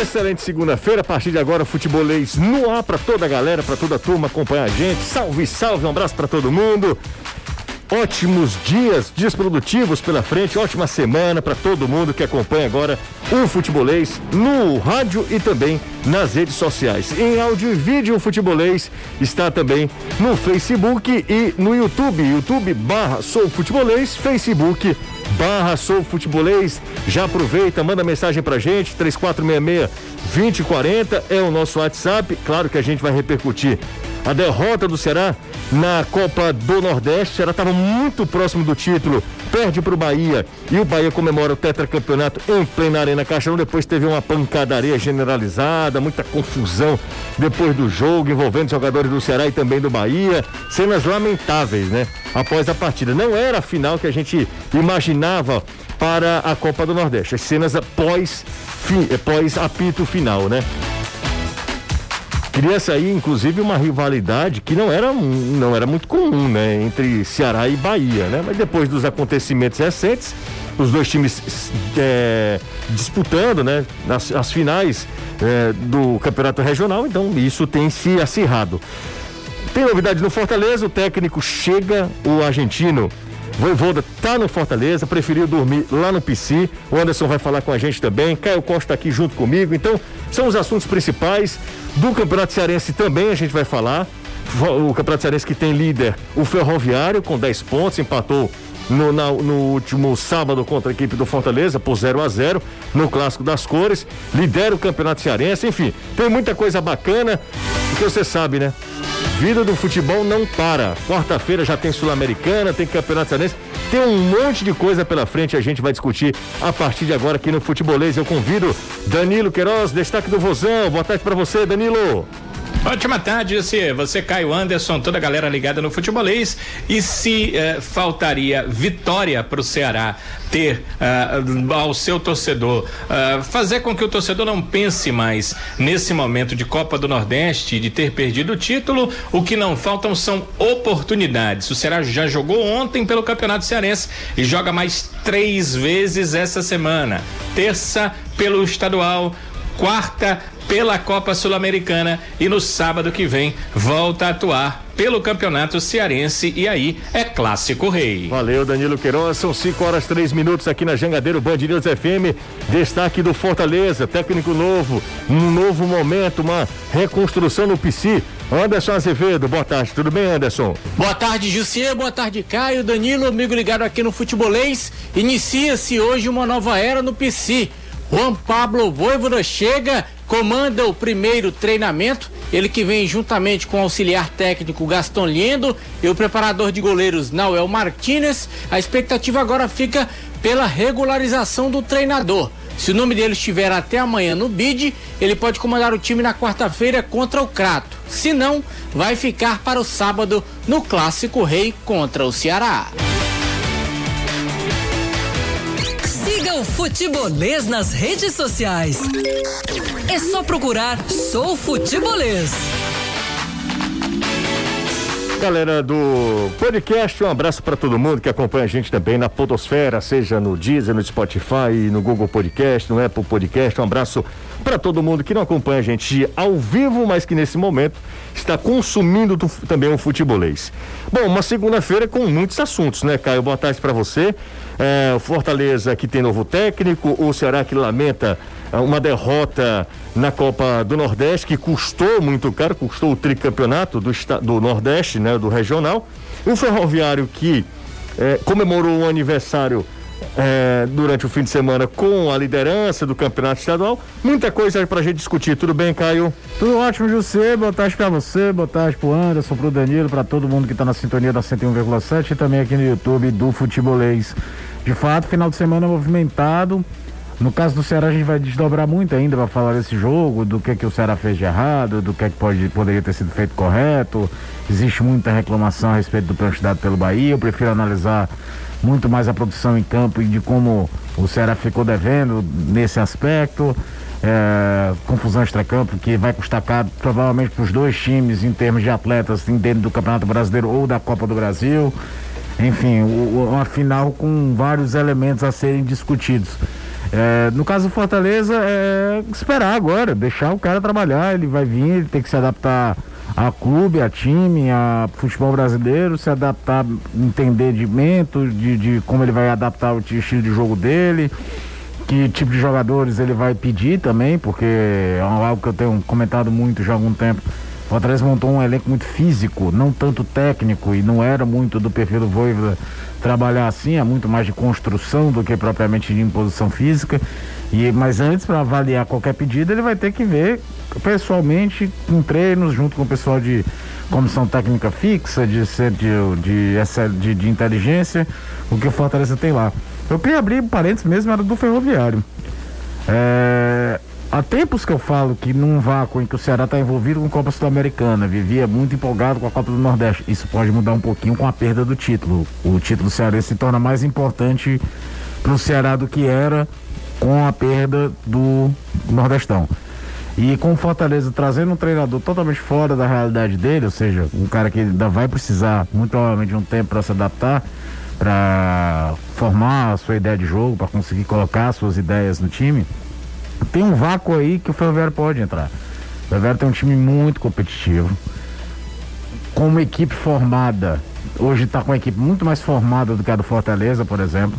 Excelente segunda-feira, a partir de agora, futebolês no ar para toda a galera, para toda a turma acompanhar a gente. Salve, salve, um abraço para todo mundo. Ótimos dias, dias produtivos pela frente, ótima semana para todo mundo que acompanha agora o Futebolês no rádio e também nas redes sociais. Em áudio e vídeo, o Futebolês está também no Facebook e no YouTube. YouTube barra Sou Futebolês, Facebook barra Sou Futebolês. Já aproveita, manda mensagem pra gente, 3466 2040 é o nosso WhatsApp. Claro que a gente vai repercutir a derrota do Ceará na Copa do Nordeste. Ela estava muito próximo do título, perde para o Bahia e o Bahia comemora o tetracampeonato em plena Arena Caixão. Depois teve uma pancadaria generalizada, muita confusão depois do jogo envolvendo jogadores do Ceará e também do Bahia. Cenas lamentáveis, né? Após a partida. Não era a final que a gente imaginava para a Copa do Nordeste. As cenas pós, pós apito final, né? Cria sair, inclusive, uma rivalidade que não era, não era muito comum, né? Entre Ceará e Bahia, né? Mas depois dos acontecimentos recentes, os dois times é, disputando, né? As, as finais é, do campeonato regional, então isso tem se acirrado. Tem novidade no Fortaleza, o técnico chega, o argentino Voivoda tá no Fortaleza, preferiu dormir lá no PC. O Anderson vai falar com a gente também. Caio Costa tá aqui junto comigo. Então, são os assuntos principais do Campeonato Cearense também a gente vai falar. O Campeonato Cearense que tem líder o Ferroviário com 10 pontos, empatou no, na, no, último sábado contra a equipe do Fortaleza por 0 a 0 no Clássico das Cores, lidera o Campeonato Cearense, enfim, tem muita coisa bacana, porque você sabe, né? Vida do futebol não para. Quarta-feira já tem Sul-Americana, tem Campeonato Cearense, tem um monte de coisa pela frente. A gente vai discutir a partir de agora aqui no Futebolês. Eu convido Danilo Queiroz, destaque do Vozão. Boa tarde para você, Danilo. Ótima tarde, você, você Caio Anderson, toda a galera ligada no futebolês. E se eh, faltaria vitória para o Ceará ter uh, ao seu torcedor, uh, fazer com que o torcedor não pense mais nesse momento de Copa do Nordeste, de ter perdido o título, o que não faltam são oportunidades. O Ceará já jogou ontem pelo Campeonato Cearense e joga mais três vezes essa semana. Terça pelo estadual, quarta pela Copa Sul-Americana e no sábado que vem volta a atuar pelo Campeonato Cearense e aí é Clássico Rei. Valeu, Danilo Queiroz. São 5 horas 3 minutos aqui na Jangadeiro Band News FM. Destaque do Fortaleza, técnico novo, um novo momento, uma reconstrução no PC. Anderson Azevedo, boa tarde, tudo bem, Anderson? Boa tarde, Jussier, boa tarde, Caio, Danilo, amigo ligado aqui no Futebolês. Inicia-se hoje uma nova era no PC. Juan Pablo Voivoda chega comanda o primeiro treinamento. Ele que vem juntamente com o auxiliar técnico Gaston Liendo e o preparador de goleiros Nauel Martinez. A expectativa agora fica pela regularização do treinador. Se o nome dele estiver até amanhã no bid, ele pode comandar o time na quarta-feira contra o Crato. Se não, vai ficar para o sábado no Clássico Rei contra o Ceará. O Futebolês nas redes sociais. É só procurar Sou Futebolês. Galera do podcast, um abraço para todo mundo que acompanha a gente também na Podosfera, seja no Deezer, no Spotify, no Google Podcast, no Apple Podcast. Um abraço para todo mundo que não acompanha a gente ao vivo, mas que nesse momento está consumindo também o futebolês. Bom, uma segunda-feira com muitos assuntos, né, Caio? Boa tarde para você. É, Fortaleza que tem novo técnico, o Ceará que lamenta é, uma derrota na Copa do Nordeste que custou muito caro, custou o tricampeonato do, do Nordeste, né, do regional. O Ferroviário que é, comemorou o aniversário é, durante o fim de semana com a liderança do campeonato estadual. Muita coisa pra gente discutir. Tudo bem, Caio? Tudo ótimo, José. Boa tarde pra você, boa tarde pro Anderson, pro Danilo, pra todo mundo que tá na sintonia da 101,7 e também aqui no YouTube do Futebolês. De fato, final de semana movimentado. No caso do Ceará, a gente vai desdobrar muito ainda para falar desse jogo, do que que o Ceará fez de errado, do que que pode, poderia ter sido feito correto. Existe muita reclamação a respeito do pênalti dado pelo Bahia. Eu prefiro analisar muito mais a produção em campo e de como o Ceará ficou devendo nesse aspecto. É, confusão extra-campo que vai custar caro provavelmente para os dois times em termos de atletas assim, dentro do Campeonato Brasileiro ou da Copa do Brasil. Enfim, uma final com vários elementos a serem discutidos. É, no caso do Fortaleza, é esperar agora, deixar o cara trabalhar, ele vai vir, ele tem que se adaptar a clube, a time, a futebol brasileiro, se adaptar, entendimento de, de como ele vai adaptar o estilo de jogo dele, que tipo de jogadores ele vai pedir também, porque é algo que eu tenho comentado muito já há algum tempo. O Fortaleza montou um elenco muito físico, não tanto técnico, e não era muito do perfil do Voivoda trabalhar assim, é muito mais de construção do que propriamente de imposição física. E, mas antes, para avaliar qualquer pedido, ele vai ter que ver pessoalmente, com treinos, junto com o pessoal de comissão técnica fixa, de, de, de, de, inteligência, o que o Fortaleza tem lá. Eu queria abrir parênteses mesmo, era do ferroviário. É, há tempos que eu falo que num vácuo em que o Ceará está envolvido com a Copa Sul-Americana, vivia muito empolgado com a Copa do Nordeste. Isso pode mudar um pouquinho com a perda do título. O título Ceará se torna mais importante para o Ceará do que era com a perda do Nordestão. E com o Fortaleza trazendo um treinador totalmente fora da realidade dele, ou seja, um cara que ainda vai precisar muito provavelmente de um tempo para se adaptar, para formar a sua ideia de jogo, para conseguir colocar suas ideias no time, tem um vácuo aí que o Ferroviário pode entrar. O Ferroviário tem um time muito competitivo, com uma equipe formada. Hoje está com uma equipe muito mais formada do que a do Fortaleza, por exemplo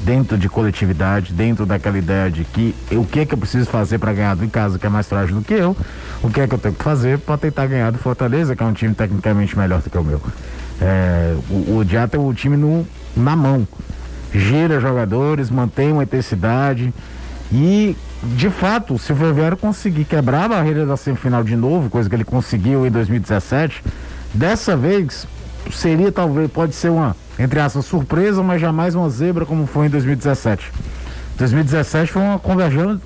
dentro de coletividade, dentro daquela ideia de que o que é que eu preciso fazer para ganhar do casa, que é mais frágil do que eu, o que é que eu tenho que fazer para tentar ganhar do Fortaleza, que é um time tecnicamente melhor do que o meu. É, o, o Dia tem o time no, na mão, gira jogadores, mantém uma intensidade e de fato, se o Ferroviário conseguir quebrar a barreira da semifinal de novo, coisa que ele conseguiu em 2017, dessa vez seria talvez, pode ser uma entre aspas, surpresa, mas jamais uma zebra como foi em 2017. 2017 foi uma convergência,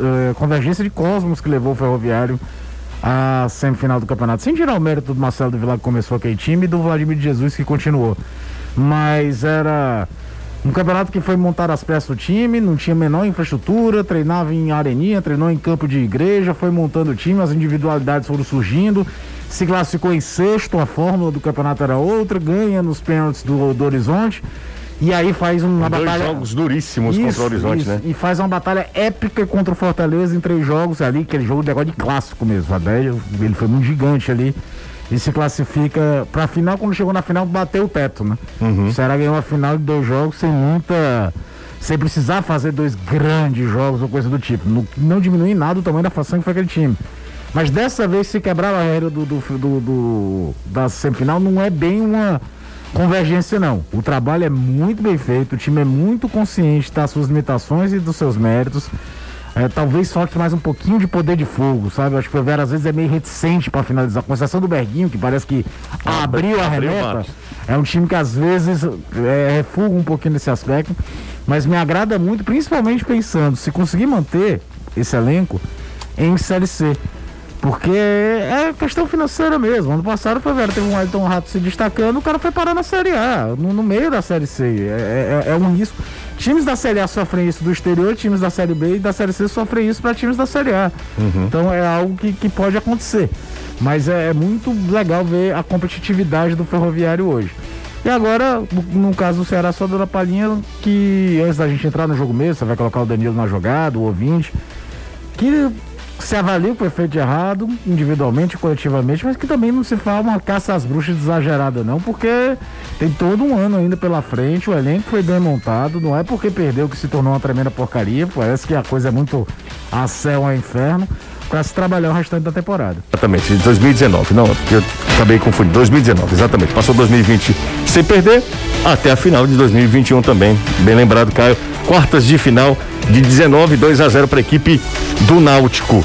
eh, convergência de cosmos que levou o Ferroviário à semifinal do campeonato. Sem tirar o mérito do Marcelo do que começou aquele time e do Vladimir Jesus que continuou. Mas era um campeonato que foi montar as peças do time, não tinha menor infraestrutura, treinava em areninha, treinou em campo de igreja, foi montando o time, as individualidades foram surgindo se classificou em sexto, a fórmula do campeonato era outra, ganha nos pênaltis do, do Horizonte. E aí faz uma Dois batalha. jogos duríssimos isso, contra o Horizonte, isso, né? E faz uma batalha épica contra o Fortaleza em três jogos ali, aquele jogo de negócio de clássico mesmo. Ele foi muito gigante ali. E se classifica pra final, quando chegou na final, bateu o teto, né? Uhum. O Ceará ganhou a final de dois jogos sem muita. Sem precisar fazer dois grandes jogos ou coisa do tipo. Não, não diminui nada o tamanho da fação que foi aquele time. Mas dessa vez, se quebrar a barreira do, do, do, do, da semifinal, não é bem uma convergência, não. O trabalho é muito bem feito, o time é muito consciente das suas limitações e dos seus méritos. É, talvez falte mais um pouquinho de poder de fogo, sabe? acho que o Vera às vezes é meio reticente para finalizar. Com exceção do Berguinho, que parece que abriu a remeta. É um time que às vezes é, refuga um pouquinho nesse aspecto. Mas me agrada muito, principalmente pensando se conseguir manter esse elenco em Série C. Porque é questão financeira mesmo. Ano passado foi, velho, teve um Elton Rato se destacando, o cara foi parar na Série A, no, no meio da Série C. É, é, é, um risco. Times da Série A sofrem isso do exterior, times da Série B e da Série C sofrem isso para times da Série A. Uhum. Então é algo que, que pode acontecer. Mas é, é muito legal ver a competitividade do ferroviário hoje. E agora, no caso do Ceará, só dando a palhinha que antes da gente entrar no jogo mesmo, você vai colocar o Danilo na jogada, o ouvinte, que se avalia o que foi feito de errado, individualmente, coletivamente, mas que também não se fala uma caça às bruxas exagerada, não, porque tem todo um ano ainda pela frente, o elenco foi bem montado, não é porque perdeu que se tornou uma tremenda porcaria, parece que a coisa é muito a céu a inferno, para se trabalhar o restante da temporada. Exatamente, 2019, não, eu acabei confundindo, 2019, exatamente, passou 2020 sem perder, até a final de 2021 também, bem lembrado, Caio, quartas de final de 19, 2 a 0 para a equipe do Náutico.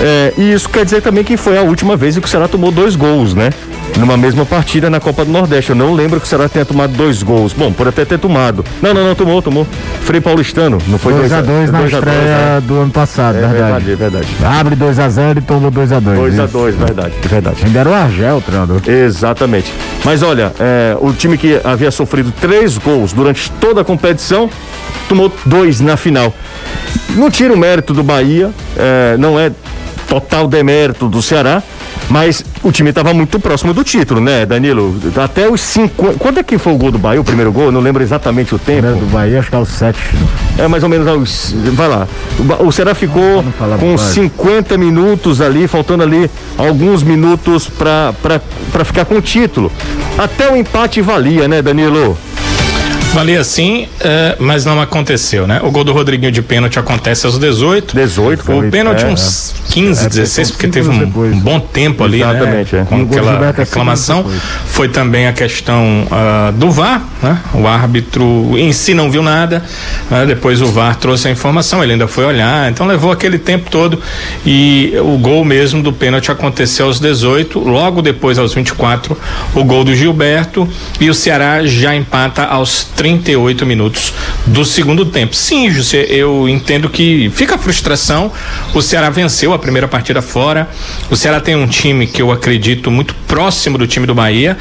É, e isso quer dizer também que foi a última vez que o Ceará tomou dois gols, né? Numa mesma partida na Copa do Nordeste. Eu não lembro que o Ceará tenha tomado dois gols. Bom, por até ter tomado. Não, não, não, tomou, tomou. Frei Paulistano, não foi 2 a 2 na estreia né? do ano passado, é, verdade. É verdade. Abre 2 a 0 e tomou 2 a 2 2 a 2 verdade, verdade. Ainda era o Argel, treinador. Exatamente. Mas olha, é, o time que havia sofrido três gols durante toda a competição tomou dois na final. Não tira o mérito do Bahia, é, não é total demérito do Ceará, Mas o time estava muito próximo do título, né, Danilo? Até os cinco. Quando é que foi o gol do Bahia, o primeiro gol? Eu não lembro exatamente o tempo. O do Bahia, acho que é os sete. É mais ou menos aos. Vai lá. O, Ceará ficou com 50 minutos ali, faltando ali alguns minutos para ficar com o título. Até o empate valia, né, Danilo? Valia sim, é, mas não aconteceu, né? O gol do Rodriguinho de pênalti acontece aos 18. 18, O pênalti é, uns 15, é, 16, porque teve um, bom tempo ali, né? É. Com aquela reclamação. Foi também a questão uh, do VAR, né? O árbitro em si não viu nada, né? depois o VAR trouxe a informação, ele ainda foi olhar, então levou aquele tempo todo e o gol mesmo do pênalti aconteceu aos 18, logo depois aos 24, o gol do Gilberto e o Ceará já empata aos 38 minutos do segundo tempo. Sim, José, eu entendo que fica a frustração. O Ceará venceu a primeira partida fora. O Ceará tem um time que eu acredito muito próximo do time do Bahia.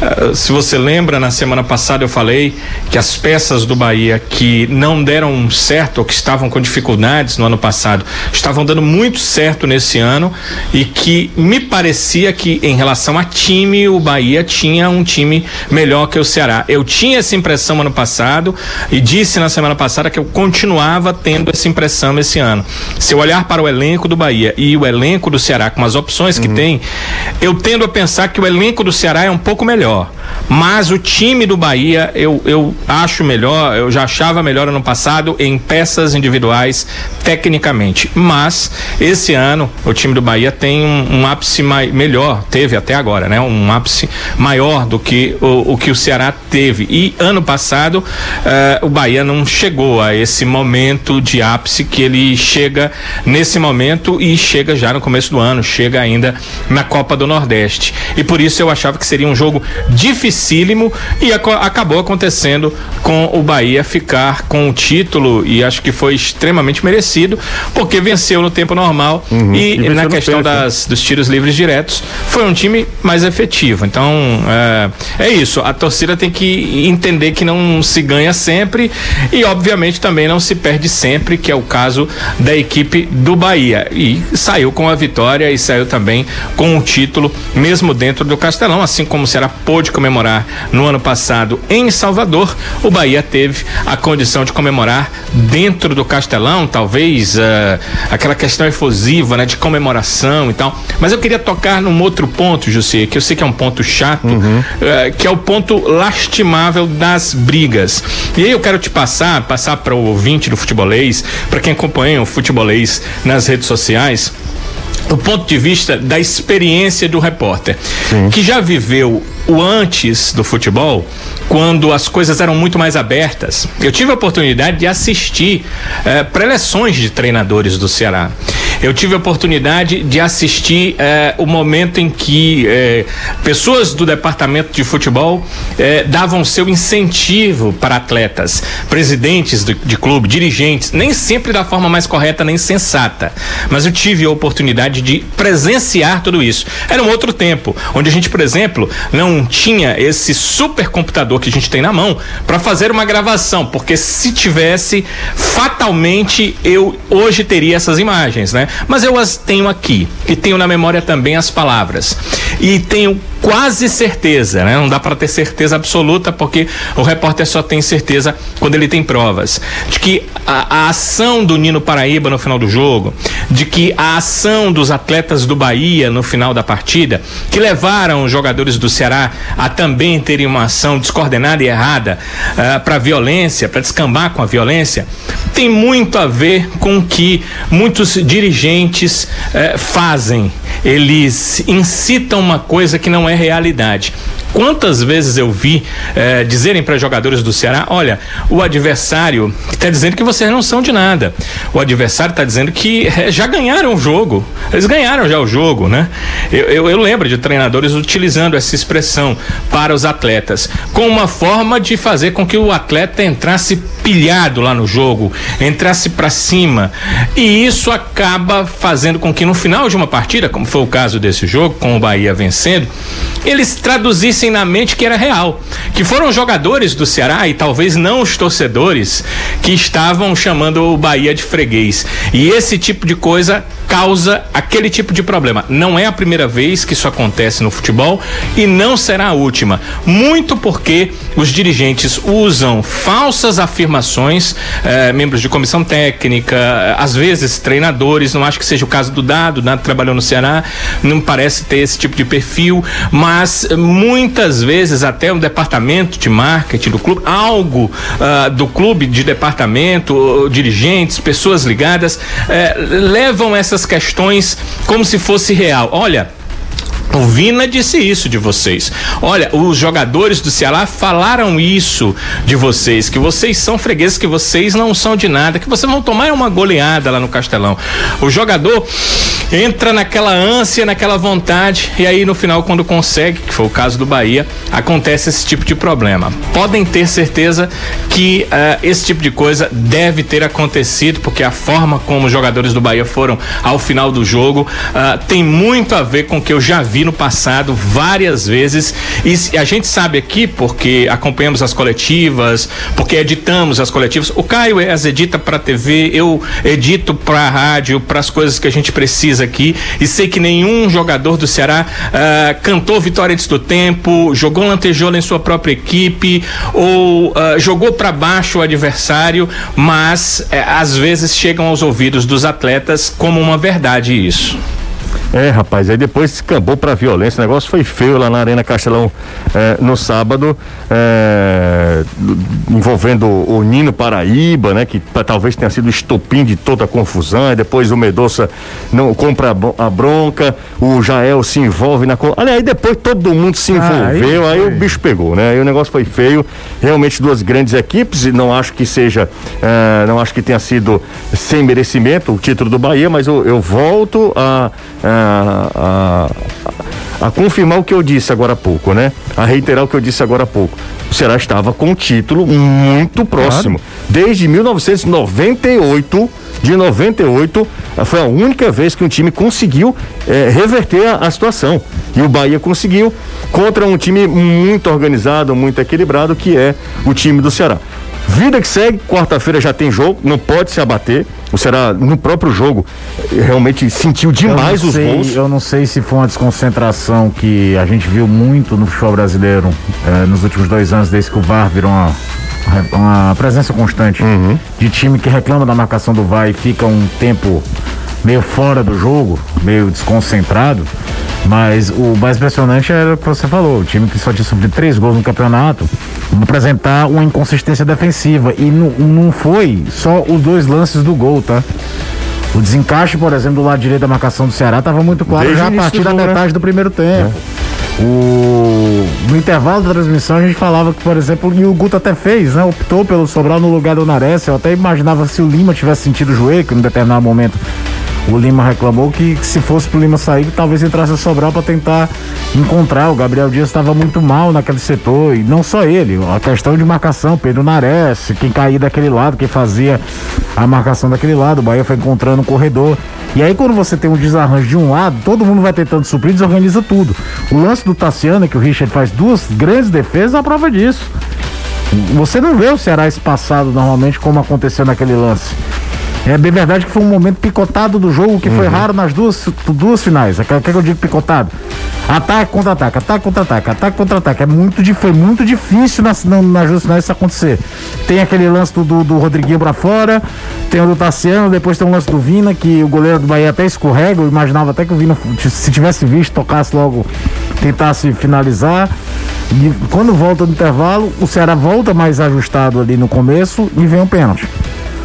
Uh, se você lembra, na semana passada eu falei que as peças do Bahia que não deram certo ou que estavam com dificuldades no ano passado estavam dando muito certo nesse ano e que me parecia que em relação a time o Bahia tinha um time melhor que o Ceará. Eu tinha essa impressão ano passado e disse na semana passada que eu continuava tendo essa impressão esse ano. Se eu olhar para o elenco do Bahia e o elenco do Ceará com as opções que uhum. tem, eu tendo a pensar que o elenco do Ceará é um pouco melhor. Mas o time do Bahia eu, eu acho melhor, eu já achava melhor ano passado em peças individuais, tecnicamente. Mas esse ano o time do Bahia tem um, um ápice mai, melhor, teve até agora, né? Um ápice maior do que o, o que o Ceará teve. E ano passado passado, uh, o Bahia não chegou a esse momento de ápice que ele chega nesse momento e chega já no começo do ano, chega ainda na Copa do Nordeste. E por isso eu achava que seria um jogo dificílimo e ac acabou acontecendo com o Bahia ficar com o título e acho que foi extremamente merecido, porque venceu no tempo normal uhum. e, e na questão das, dos tiros livres diretos foi um time mais efetivo. Então é, é isso, a torcida tem que entender que não se ganha sempre e, obviamente, também não se perde sempre, que é o caso da equipe do Bahia. E saiu com a vitória e saiu também com o título, mesmo dentro do Castelão, assim como será pôde comemorar no ano passado em Salvador. O Bahia teve a condição de comemorar dentro do Castelão, talvez uh, aquela questão efusiva, né, de comemoração e tal. Mas eu queria tocar num outro ponto, José, que eu sei que é um ponto chato, uhum. uh, que é o ponto lastimável das brigas. E aí eu quero te passar, passar para o ouvinte do futebolês, para quem acompanha o futebolês nas redes sociais, o ponto de vista da experiência do repórter, Sim. que já viveu o antes do futebol, quando as coisas eram muito mais abertas. Eu tive a oportunidade de assistir eh, preleções de treinadores do Ceará. Eu tive a oportunidade de assistir eh, o momento em que eh, pessoas do departamento de futebol eh, davam seu incentivo para atletas, presidentes de, de clube, dirigentes, nem sempre da forma mais correta nem sensata. Mas eu tive a oportunidade de presenciar tudo isso. Era um outro tempo, onde a gente, por exemplo, não tinha esse supercomputador que a gente tem na mão para fazer uma gravação, porque se tivesse, fatalmente eu hoje teria essas imagens, né? Mas eu as tenho aqui e tenho na memória também as palavras. E tenho quase certeza, né? Não dá para ter certeza absoluta porque o repórter só tem certeza quando ele tem provas de que a, a, ação do Nino Paraíba no final do jogo, de que a ação dos atletas do Bahia no final da partida, que levaram os jogadores do Ceará a também terem uma ação descoordenada e errada uh, ah, para violência, para descambar com a violência, tem muito a ver com que muitos dirigentes uh, fazem. Eles incitam uma coisa que não é realidade. Quantas vezes eu vi eh, dizerem para jogadores do Ceará: olha, o adversário está dizendo que vocês não são de nada. O adversário está dizendo que eh, já ganharam o jogo. Eles ganharam já o jogo, né? Eu, eu, eu, lembro de treinadores utilizando essa expressão para os atletas, com uma forma de fazer com que o atleta entrasse pilhado lá no jogo, entrasse para cima. E isso acaba fazendo com que no final de uma partida, como foi o caso desse jogo, com o Bahia vencendo, eles traduzissem na mente que era real. Que foram jogadores do Ceará e talvez não os torcedores que estavam chamando o Bahia de freguês. E esse tipo de coisa causa aquele tipo de problema. Não é a primeira vez que isso acontece no futebol e não será a última. Muito porque os dirigentes usam falsas afirmações, eh, membros de comissão técnica, eh, às vezes treinadores, não acho que seja o caso do Dado, o Dado trabalhou no Ceará, não parece ter esse tipo de perfil, mas muitas vezes até um departamento de marketing do clube, algo uh, do clube de departamento, dirigentes, pessoas ligadas, uh, levam essas questões como se fosse real. Olha, o Vina disse isso de vocês. Olha, os jogadores do Ceará falaram isso de vocês, que vocês são fregueses, que vocês não são de nada, que vocês vão tomar uma goleada lá no Castelão. O jogador entra naquela ânsia, naquela vontade, e aí no final, quando consegue, que foi o caso do Bahia, acontece esse tipo de problema. Podem ter certeza que uh, esse tipo de coisa deve ter acontecido, porque a forma como os jogadores do Bahia foram ao final do jogo uh, tem muito a ver com o que eu já vi vi no passado várias vezes e a gente sabe aqui porque acompanhamos as coletivas, porque editamos as coletivas. O Caio as edita para TV, eu edito para rádio, para as coisas que a gente precisa aqui e sei que nenhum jogador do Ceará uh, cantou vitória antes do tempo, jogou lantejola em sua própria equipe ou uh, jogou para baixo o adversário, mas uh, às vezes chegam aos ouvidos dos atletas como uma verdade isso. É, rapaz, aí depois escambou pra violência, o negócio foi feio lá na Arena Castelão é, no sábado, é, envolvendo o Nino Paraíba, né, que pra, talvez tenha sido o estopim de toda a confusão, aí depois o Medoça não compra a, bronca, o Jael se envolve na. Olha, aí depois todo mundo se envolveu, ah, aí, aí, o bicho pegou, né? Aí o negócio foi feio, realmente duas grandes equipes, e não acho que seja, é, não acho que tenha sido sem merecimento o título do Bahia, mas eu, eu volto a, a a, a, confirmar o que eu disse agora há pouco, né? A reiterar o que eu disse agora há pouco. O Ceará estava com um título muito próximo. Claro. Desde 1998, de 98, foi a única vez que um time conseguiu é, reverter a, a situação. E o Bahia conseguiu contra um time muito organizado, muito equilibrado, que é o time do Ceará. Vida que segue, quarta-feira já tem jogo, não pode se abater. O Ceará, no próprio jogo, realmente sentiu demais os sei, gols. Eu não sei se foi uma desconcentração que a gente viu muito no futebol brasileiro eh, nos últimos dois anos, desde que o VAR virou uma, uma presença constante uhum. de time que reclama da marcação do VAR e fica um tempo meio fora do jogo, meio desconcentrado. Mas o mais impressionante era o que você falou, o time que só tinha sofrido três gols no campeonato, apresentar uma inconsistência defensiva. E não, não foi só os dois lances do gol, tá? O desencaixe, por exemplo, do lado direito da marcação do Ceará estava muito claro Desde já a partir da né? metade do primeiro tempo. É. O... No intervalo da transmissão a gente falava que, por exemplo, e o Guto até fez, né? Optou pelo Sobral no lugar do Nares. Eu até imaginava se o Lima tivesse sentido o joelho, que em determinado momento o Lima reclamou que, se fosse pro Lima sair, talvez entrasse a Sobral para tentar encontrar. O Gabriel Dias estava muito mal naquele setor, e não só ele, a questão de marcação, Pedro Nares, quem caía daquele lado, quem fazia a marcação daquele lado, o Bahia foi encontrando o corredor. E aí, quando você tem um desarranjo de um lado, todo mundo vai tentando suprir, desorganiza tudo. O lance do Tassiano, que o Richard faz duas grandes defesas, é a prova disso. Você não vê o Ceará espaçado normalmente como aconteceu naquele lance. É bem verdade que foi um momento picotado do jogo que uhum. foi raro nas duas, duas finais. O que, é que eu digo picotado? Ataque, contra-ataque, ataque, contra-ataque, ataque, contra-ataque. É muito, foi muito difícil nas, nas duas finais isso acontecer. Tem aquele lance do, do, do Rodriguinho pra fora, tem o do Tassiano, depois tem o lance do Vina, que o goleiro do Bahia até escorrega. Eu imaginava até que o Vina, se tivesse visto, tocasse logo, tentasse finalizar. E quando volta do intervalo, o Ceará volta mais ajustado ali no começo e vem um pênalti.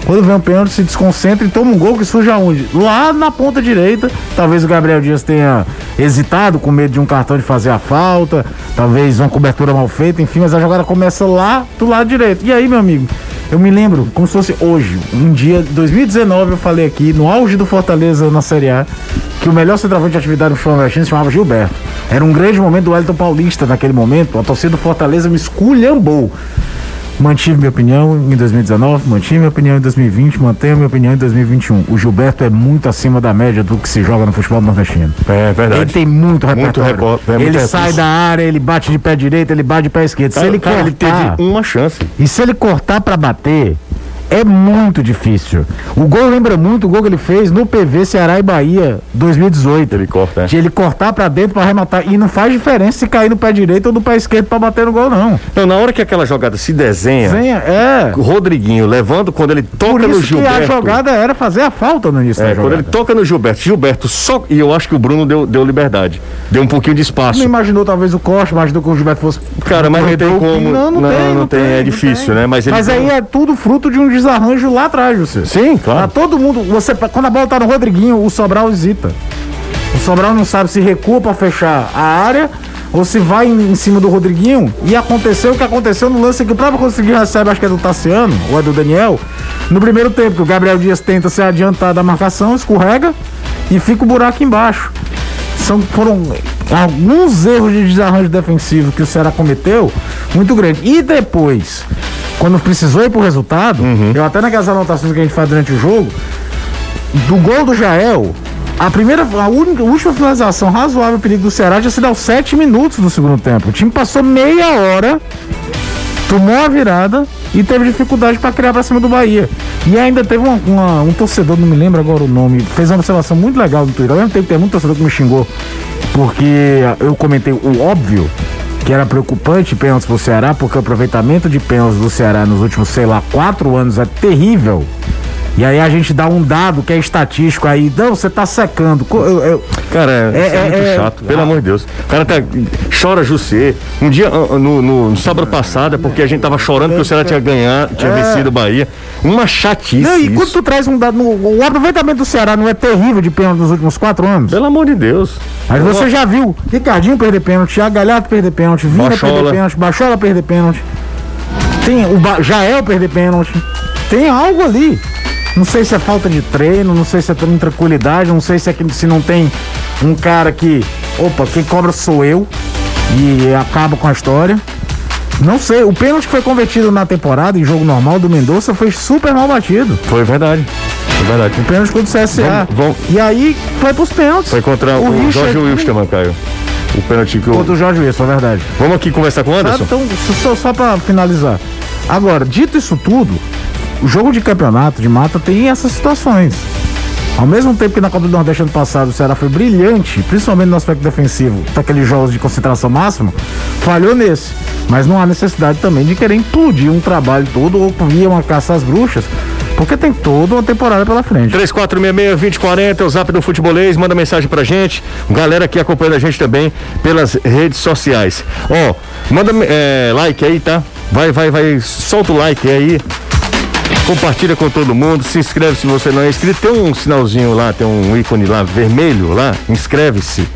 Quando vem um pênalti, se desconcentra e toma um gol que surge aonde? Lá na ponta direita. Talvez o Gabriel Dias tenha hesitado com medo de um cartão de fazer a falta, talvez uma cobertura mal feita, enfim, mas a jogada começa lá do lado direito. E aí, meu amigo, eu me lembro como se fosse hoje, um dia, 2019, eu falei aqui, no auge do Fortaleza na Série A, que o melhor centroavante de atividade do futebol se chamava Gilberto. Era um grande momento do Wellington Paulista naquele momento, a torcida do Fortaleza me esculhambou. Mantive minha opinião em 2019, mantive minha opinião em 2020, mantenho minha opinião em 2021. O Gilberto é muito acima da média do que se joga no futebol nordestino. É verdade. Ele tem muito repertório. Muito é ele sai da área, ele bate de pé direito, ele bate de pé esquerdo. se ele, cara, cortar, ele teve uma chance. E se ele cortar para bater, é muito difícil. O gol lembra muito o gol que ele fez no PV Ceará e Bahia 2018. Ele corta, é. De ele cortar pra dentro pra arrematar. E não faz diferença se cair no pé direito ou no pé esquerdo pra bater no gol, não. Não, na hora que aquela jogada se desenha, Zenha, é. o Rodriguinho levando quando ele toca no isso que Gilberto. a jogada era fazer a falta no início É, quando jogada. ele toca no Gilberto, Gilberto só. E eu acho que o Bruno deu, deu liberdade. Deu um pouquinho de espaço. Não imaginou talvez o corte, imaginou que o Gilberto fosse. Cara, mas não tem como. Não, não, Não, tem, não tem, é difícil, né? Mas ele- aí é tudo fruto de um desarranjo lá atrás, você. Sim, Pra claro. todo mundo, você, quando a bola tá no Rodriguinho, o Sobral hesita. O Sobral não sabe se recua pra fechar a área ou se vai em, em cima do Rodriguinho. E aconteceu o que aconteceu no lance que o próprio Rodriguinho recebe, acho que é do Tassiano ou é do Daniel, no primeiro tempo, que o Gabriel Dias tenta se adiantar da marcação, escorrega e fica o buraco embaixo. São, foram alguns erros de desarranjo defensivo que o Ceará cometeu muito grande. E depois, quando precisou ir pro resultado, eu até naquelas anotações que a gente faz durante o jogo, do gol do Jael, a primeira, a única, a última finalização razoável perigo do Ceará já se dá aos 7 minutos do segundo tempo. O time passou meia hora, tomou a virada e teve dificuldade para criar para cima do Bahia. E ainda teve uma- uma- um torcedor, não me lembro agora o nome, fez uma observação muito legal no Twitter. Ao mesmo tempo tem muito torcedor que me xingou, porque eu comentei o óbvio. Que era preocupante pênaltis pro Ceará, porque o aproveitamento de pênaltis do Ceará nos últimos, sei lá, quatro anos é terrível. E aí a gente dá um dado que é estatístico aí, não, você tá secando. Eu- eu- Cara, é, É, isso é, é, muito é. chato, pelo amor de Deus. O cara tá. Chora Jussê. Um dia, ah, no, no, no sábado passado, é porque a gente tava chorando que o Ceará tinha ganhado, tinha É. vencido o Bahia. Uma chatice. Não, e quando tu traz um dado. no- o aproveitamento do Ceará não é terrível de pênalti nos últimos quatro anos. Pelo amor de Deus. Mas você já viu Ricardinho perder pênalti, Thiago Galhardo perder pênalti, Vina Bachola. perder pênalti, Bachola perder pênalti. Tem o ba Jael perder pênalti. Tem algo ali. Não sei se é falta de treino, não sei se é tranquilidade, não sei se é que se não tem um cara que, opa, quem cobra sou eu e acaba com a história. Não sei, o pênalti que foi convertido na temporada em jogo normal do Mendonça foi super mal batido. Foi verdade. Foi verdade. O pênalti contra o CSA. Vamos- vamos- E aí foi pros pênaltis. Foi contra o, Richard- Jorge Wilstermann, Caio. O pênalti que Contra o. o Jorge Wilson, é verdade. Vamos aqui conversar com o Sabe? Anderson? Então, só, só pra finalizar. Agora, dito isso tudo, o jogo de campeonato de mata tem essas situações. Ao mesmo tempo que na Copa do Nordeste ano passado o Ceará foi brilhante, principalmente no aspecto defensivo, daqueles jogos de concentração máxima, falhou nesse. Mas não há necessidade também de querer implodir um trabalho todo ou via uma caça às bruxas, porque tem toda uma temporada pela frente. 3466-2040 é o zap do Futebolês, manda mensagem pra gente. Galera aqui acompanhando a gente também pelas redes sociais. Ó, manda é, like aí, tá? Vai, vai, vai, solta o like aí. Compartilha com todo mundo, se inscreve se você não é inscrito. Tem um sinalzinho lá, tem um ícone lá vermelho lá. Inscreve-se,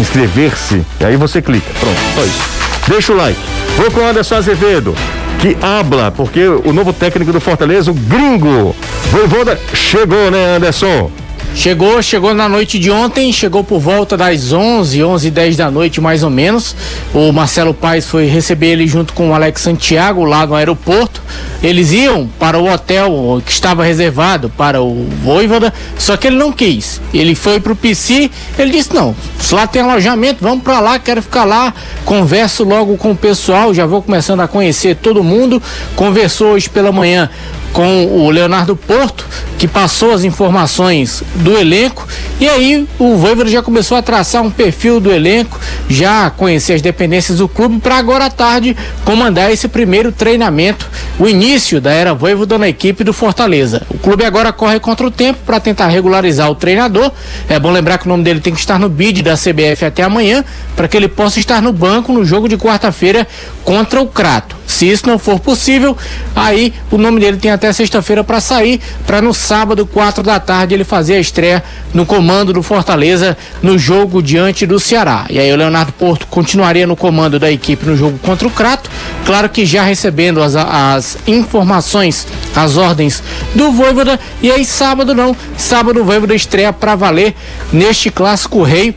inscrever-se. E aí você clica. Pronto, só isso. Deixa o like. Vou com o Anderson Azevedo, que habla, porque o novo técnico do Fortaleza, o gringo, Voivoda, chegou, né, Anderson? Chegou, chegou na noite de ontem, chegou por volta das 11, 11 e 10 da noite mais ou menos. O Marcelo Paes foi receber ele junto com o Alex Santiago lá no aeroporto. Eles iam para o hotel que estava reservado para o Voivoda, só que ele não quis. Ele foi para o PC, ele disse: Não, lá tem alojamento, vamos para lá, quero ficar lá. Converso logo com o pessoal, já vou começando a conhecer todo mundo. Conversou hoje pela manhã com o Leonardo Porto, que passou as informações do elenco, e aí o Voivoda já começou a traçar um perfil do elenco, já conhecer as dependências do clube, para agora à tarde comandar esse primeiro treinamento, o início da era Voivoda na equipe do Fortaleza. O clube agora corre contra o tempo para tentar regularizar o treinador. É bom lembrar que o nome dele tem que estar no bid da CBF até amanhã, para que ele possa estar no banco no jogo de quarta-feira contra o Crato. Se isso não for possível, aí o nome dele tem até sexta-feira para sair, para no sábado, quatro da tarde, ele fazer a estreia no comando do Fortaleza no jogo diante do Ceará. E aí o Leonardo Porto continuaria no comando da equipe no jogo contra o Crato, claro que já recebendo as, as informações, as ordens do Voivoda. E aí sábado não, sábado o Voivoda estreia para valer neste clássico rei.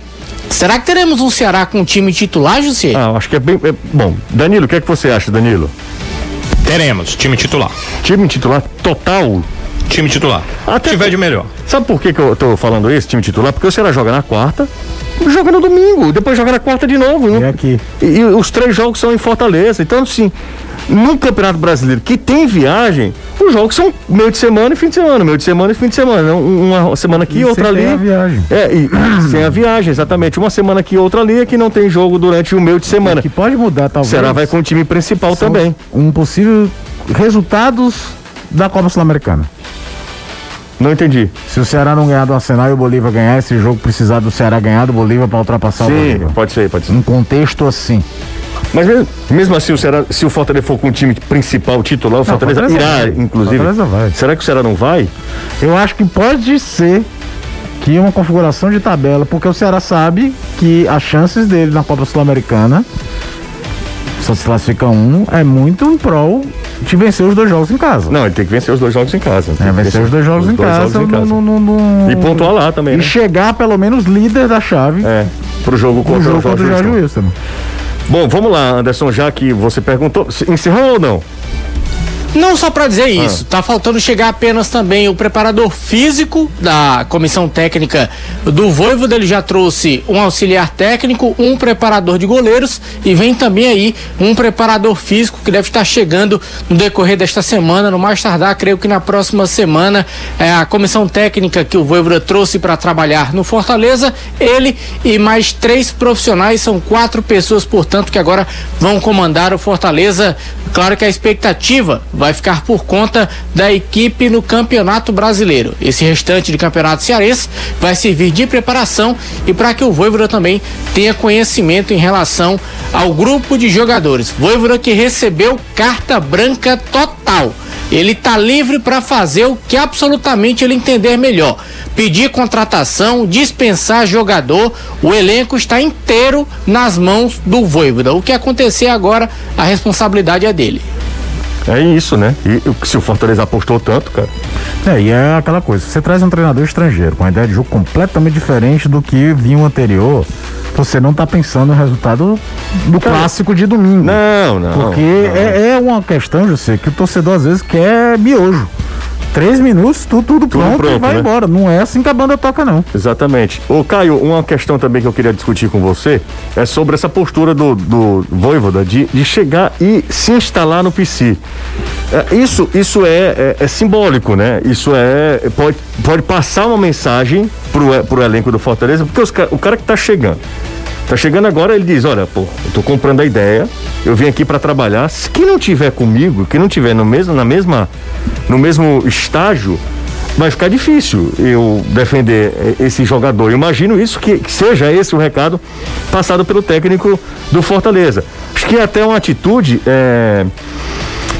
Será que teremos um Ceará com time titular, José? Ah, acho que é bem. é- bom, Danilo, o que é que você acha, Danilo? Teremos, time titular. Time titular total. Time titular. Até Se tiver de melhor. Sabe por que, que eu tô falando isso, time titular? Porque o Ceará joga na quarta, joga no domingo, depois joga na quarta de novo. E Não, aqui. E, e os três jogos são em Fortaleza. Então, assim, No Campeonato Brasileiro, que tem viagem, os jogos são meio de semana e fim de semana, meio de semana e fim de semana. Uma semana aqui, E outra sem ali. ter a viagem. É, e sem a viagem, exatamente. Uma semana aqui, outra ali, é que não tem jogo durante o meio de semana. Que pode mudar, talvez. Será vai com o time principal são também. Um possível resultados da Copa Sul-Americana. Não entendi. Se o Ceará não ganhar do Arsenal e o Bolívar ganhar esse jogo, precisar do Ceará ganhar do Bolívar para ultrapassar o Sim, Bolívar. pode ser, pode ser. Um contexto assim. Mas mesmo, mesmo assim, o Ceará, se o Fortaleza for com o time principal titular, o Fortaleza, Fortaleza irá, vai. inclusive. Fortaleza vai. Será que o Ceará não vai? Eu acho que pode ser que uma configuração de tabela, porque o Ceará sabe que as chances dele na Copa Sul-Americana, só se classifica um, é muito em prol de vencer os dois jogos em casa. Não, ele tem que vencer os dois jogos em casa. É, vencer os dois jogos, em, casa, jogos em casa. no- no- no- E pontuar lá também, E né? chegar pelo menos líder da chave É, pro jogo contra jogo o Jorge contra o Jorge Wilson. Wilson. Bom, vamos lá, Anderson, já que você perguntou. Encerrou ou não? Não só para Ah. dizer isso, tá faltando chegar apenas também o preparador físico da comissão técnica do Voivoda, ele já trouxe um auxiliar técnico, um preparador de goleiros e vem também aí um preparador físico que deve estar chegando no decorrer desta semana, no mais tardar, creio que na próxima semana, é, a comissão técnica que o Voivoda trouxe para trabalhar no Fortaleza, ele e mais três profissionais, são quatro pessoas, portanto, que agora vão comandar o Fortaleza. Claro que a expectativa vai ficar por conta da equipe no Campeonato Brasileiro. Esse restante de campeonato cearense vai servir de preparação e para que o Voivoda também tenha conhecimento em relação ao grupo de jogadores. Voivoda que recebeu carta branca total. Ele está livre para fazer o que absolutamente ele entender melhor. Pedir contratação, dispensar jogador, o elenco está inteiro nas mãos do Voivoda. O que acontecer agora, a responsabilidade é dele. É isso, né? E se o Fortaleza apostou tanto, cara. É, e é aquela coisa, você traz um treinador estrangeiro com uma ideia de jogo completamente diferente do que vinha o anterior, você não tá pensando no resultado do clássico de domingo. Não, não. Porque não. É, é uma questão, José, que o torcedor às vezes quer miojo. Três minutos, tudo, tudo pronto, pronto, e vai né? embora. Não é assim que a banda toca, não. Exatamente. Ô, Caio, uma questão também que eu queria discutir com você é sobre essa postura do, do Voivoda de, de chegar e se instalar no PC. É, isso isso é, é, é simbólico, né? Isso é. Pode, pode passar uma mensagem pro, pro elenco do Fortaleza, porque os o cara que tá chegando. Tá chegando agora, ele diz: Olha, pô, eu tô comprando a ideia, eu vim aqui para trabalhar. Se quem não tiver comigo, quem não tiver no mesmo, na mesma, no mesmo estágio, vai ficar difícil eu defender eh, esse jogador. Eu imagino isso que, que seja esse o recado passado pelo técnico do Fortaleza. Acho que é até uma atitude, é,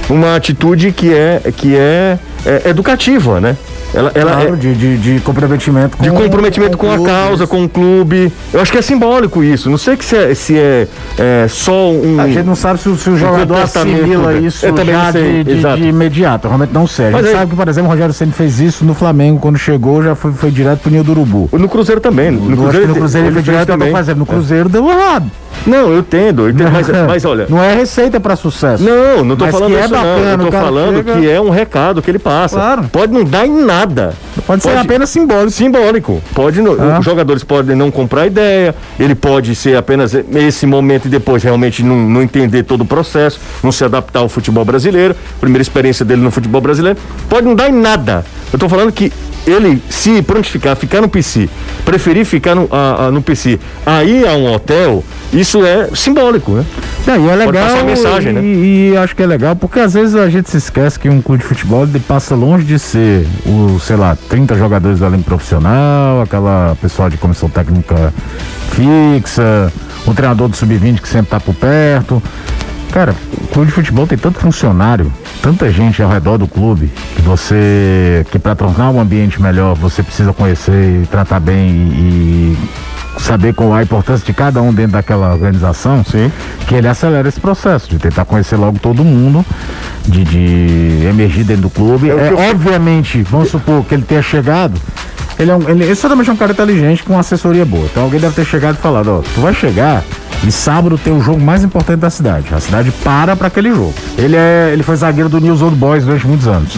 uma atitude que é, que é, é educativa, né? Ela, ela é- Claro, de, de, de comprometimento com de comprometimento com, o a clube. causa, com o clube. Eu acho que é simbólico isso. Não sei que se é, se é, é só um. A gente não sabe se, o- se o jogador assimila né? isso Eu também já sei, de, de- de imediato. Realmente não sei. A Mas gente aí- sabe que, por exemplo, o Rogério Senna fez isso no Flamengo, quando chegou, já foi, foi direto pro Ninho do Urubu. No Cruzeiro também. No, No, que no Cruzeiro ele foi fez direto também. No Cruzeiro deu errado. Não, eu entendo, eu entendo mas, mas olha. Não é receita pra sucesso. Não, não tô Mas falando é isso não. bacana, Eu tô falando chega- que é um recado que ele passa. Claro. Pode não dar em nada. Pode ser apenas simbólico. Simbólico. Pode, não- Ah. Os jogadores podem não comprar ideia, ele pode ser apenas esse momento e depois realmente não, não entender todo o processo, não se adaptar ao futebol brasileiro, primeira experiência dele no futebol brasileiro. Pode não dar em nada. Eu tô falando que ele se prontificar, ficar no PC, preferir ficar no, a- a- no PC, aí a um hotel, isso é simbólico, né? Não, e é legal. mensagem, e, né? e acho que é legal, porque às vezes a gente se esquece que um clube de futebol ele passa longe de ser o, sei lá, 30 jogadores do elenco profissional, aquela pessoal de comissão técnica fixa, o treinador do sub-20 que sempre tá por perto. Cara, o clube de futebol tem tanto funcionário, tanta gente ao redor do clube, que você, que para tornar o ambiente melhor, você precisa conhecer e tratar bem e, e saber qual a importância de cada um dentro daquela organização, Sim. que ele acelera esse processo, de tentar conhecer logo todo mundo, de, de emergir dentro do clube. É É, obviamente, vamos supor que ele tenha chegado. Ele, é um, ele, certamente é um cara inteligente com uma assessoria boa. Então alguém deve ter chegado e falado, ó, tu vai chegar e sábado tem o jogo mais importante da cidade. A cidade para para aquele jogo. Ele é, ele foi zagueiro do News Old Boys durante muitos anos.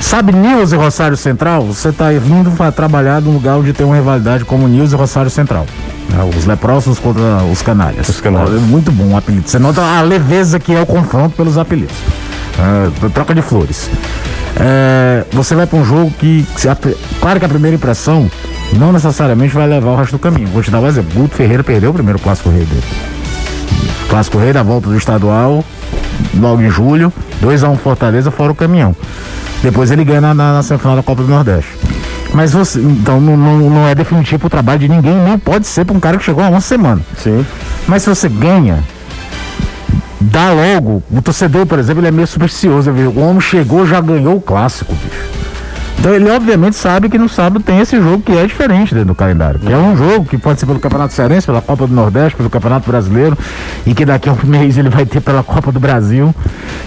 Sabe News e Rosário Central? Você está vindo para trabalhar num lugar onde tem uma rivalidade como News e Rosário Central. Né? Os leprosos contra os canalhas. Os canalhas. É muito bom o apelido. Você nota a leveza que é o confronto pelos apelidos. É, troca de flores. É, você vai para um jogo que, claro que a primeira impressão não necessariamente vai levar o resto do caminho. Vou te dar um exemplo. Guto Ferreira perdeu o primeiro clássico rei dele. Clássico Rei da volta do estadual, logo em julho, 2x1 Fortaleza fora o caminhão. Depois ele ganha na, na, na semifinal da Copa do Nordeste. Mas você, então não, não, não é definitivo o trabalho de ninguém, nem pode ser para um cara que chegou há uma semana. Sim. Mas se você ganha, dá logo. O torcedor, por exemplo, ele é meio supersticioso. O homem chegou, já ganhou o clássico, bicho. Então ele obviamente sabe que no sábado tem esse jogo que é diferente dentro do calendário. Que é um jogo que pode ser pelo Campeonato Cearense, pela Copa do Nordeste, pelo Campeonato Brasileiro e que daqui a um mês ele vai ter pela Copa do Brasil,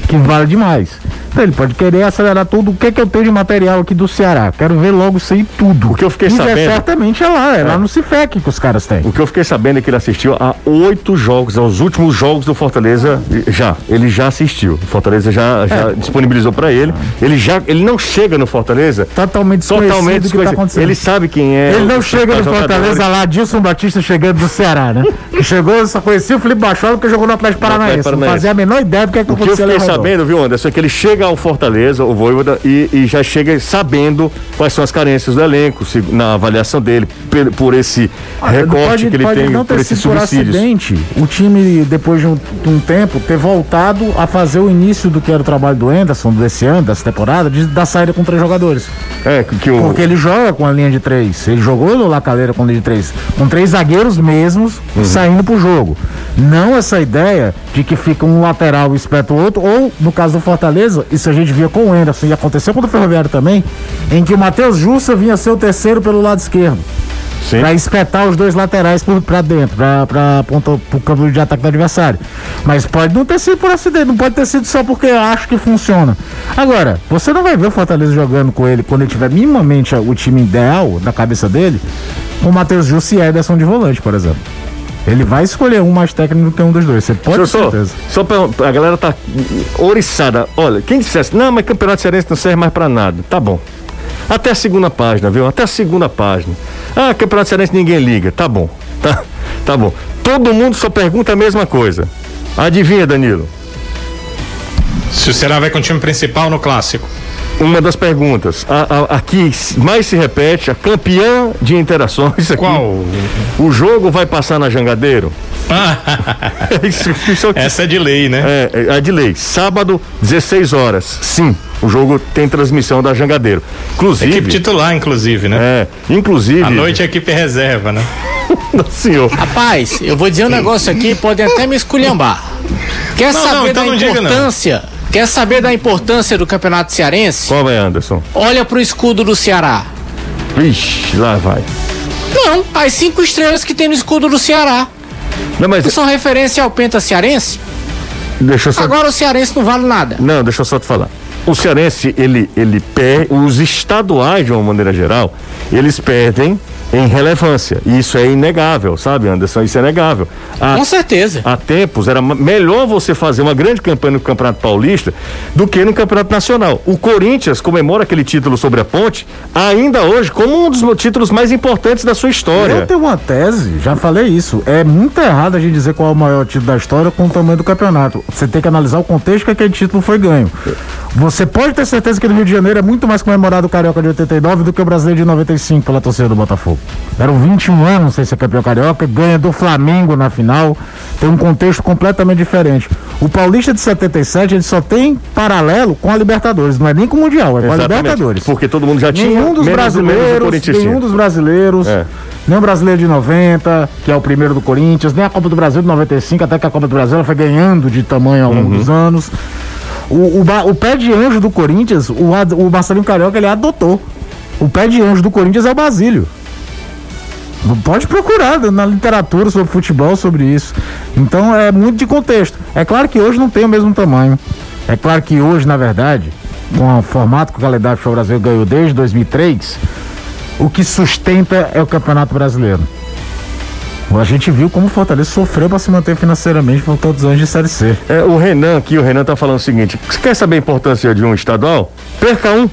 que vale demais. Então ele pode querer acelerar tudo. O que é que eu tenho de material aqui do Ceará? Quero ver logo aí tudo. O que eu fiquei E sabendo- certamente é lá, é, lá no Cifec que os caras têm. O que eu fiquei sabendo é que ele assistiu a oito jogos, aos últimos jogos do Fortaleza, já. Ele já assistiu. O Fortaleza já, já disponibilizou pra ele. Ele já, ele não chega no Fortaleza Totalmente desconhecido totalmente do que tá desconhecido. acontecendo. ele sabe quem é. Ele não chega no Fortaleza jogadores. lá, Dilson Batista chegando do Ceará, né? Que chegou, só conhecia o Felipe Bachola porque jogou no Atlético Paranaense. Não fazia a menor ideia do que, é que O que eu fiquei sabendo, viu, Anderson, é que ele chega ao Fortaleza, o Voivoda, e, e já chega sabendo quais são as carências do elenco, se- na avaliação dele, por, por esse recorte pode, que ele tem não por esses por subsídios. acidente o time, depois de um, de um tempo, ter voltado a fazer o início do que era o trabalho do Anderson, desse ano, dessa temporada, de, da saída com três jogadores. É, que, que o, Porque ele joga com a linha de três. Ele jogou no Lacaleira com linha de três. Com três zagueiros mesmos Uhum. saindo pro jogo. Não essa ideia de que fica um lateral e espeta o outro. Ou, no caso do Fortaleza, isso a gente via com o Anderson. E aconteceu com o Ferroviário também, em que o Matheus Jussa vinha ser o terceiro pelo lado esquerdo. Pra espetar os dois laterais por, pra dentro, ponta, pro campo de ataque do adversário. Mas pode não ter sido por acidente, não pode ter sido só porque acho que funciona. Agora, você não vai ver o Fortaleza jogando com ele quando ele tiver minimamente o time ideal na cabeça dele, com o Matheus Jussa e Ederson de volante, por exemplo. Ele vai escolher um mais técnico do que um dos dois, você pode ter Deixa eu só, certeza. só pra, a galera tá oriçada. Olha, quem dissesse, não, mas campeonato cearense não serve mais pra nada. Tá bom. Até a segunda página, viu? Até a segunda página. Ah, campeonato cearense ninguém liga. Tá bom. Tá, tá bom. Todo mundo só pergunta a mesma coisa. Adivinha, Danilo? Se o Ceará vai com o time principal no clássico. Uma das perguntas. A, a, a que mais se repete, a campeã de interações aqui. Qual? O jogo vai passar na Jangadeiro? isso, isso. Essa é de lei, né? É, é de lei. Sábado, 16 horas. Sim, o jogo tem transmissão da Jangadeiro. Inclusive. Equipe titular, inclusive, né? É, inclusive. À noite é equipe reserva, né? Nossa senhor. Rapaz, eu vou dizer um negócio aqui, podem até me esculhambar. Quer Não, saber não, então da importância? Quer saber da importância do Campeonato Cearense? Qual vai, Anderson? Olha pro escudo do Ceará. Ixi, lá vai. Não, as cinco estrelas que tem no escudo do Ceará. Não, mas São referência ao Penta Cearense? deixa eu só. Agora o Cearense não vale nada. Não, deixa eu só te falar. O cearense, ele, ele perde. Os estaduais, de uma maneira geral, eles perdem em relevância. E isso é inegável, sabe, Anderson? Isso é inegável. Há, Com certeza. há tempos era melhor você fazer uma grande campanha no Campeonato Paulista do que no Campeonato Nacional. O Corinthians comemora aquele título sobre a ponte ainda hoje como um dos títulos mais importantes da sua história. Eu tenho uma tese, já falei isso. É muito errado a gente dizer qual é o maior título da história com o tamanho do campeonato. Você tem que analisar o contexto que aquele título foi ganho. Você pode ter certeza que no Rio de Janeiro é muito mais comemorado o Carioca de 89 do que o Brasileiro de 95 pela torcida do Botafogo. Eram 21 anos sem ser campeão carioca, ganha do Flamengo na final. Tem um contexto completamente diferente. O Paulista de 77 ele só tem paralelo com a Libertadores, não é nem com o Mundial, é com a Exatamente, Libertadores. Porque todo mundo já tinha. Nenhum dos brasileiros, nenhum dos brasileiros, É. nem o brasileiro de 90, que é o primeiro do Corinthians, nem a Copa do Brasil de 95, até que a Copa do Brasil ela foi ganhando de tamanho ao Uhum. longo dos anos. O, o, o pé de anjo do Corinthians, o, o Marcelinho Carioca, ele adotou. O pé de anjo do Corinthians é o Basílio. Pode procurar na literatura sobre futebol sobre isso. Então é muito de contexto. É claro que hoje não tem o mesmo tamanho. É claro que hoje, na verdade, com o formato que o calendário Futebol Brasil ganhou desde 2003, o que sustenta é o Campeonato Brasileiro. A gente viu como o Fortaleza sofreu para se manter financeiramente por tantos anos de Série C. É, o Renan aqui, o Renan tá falando o seguinte: você quer saber a importância de um estadual? Perca um.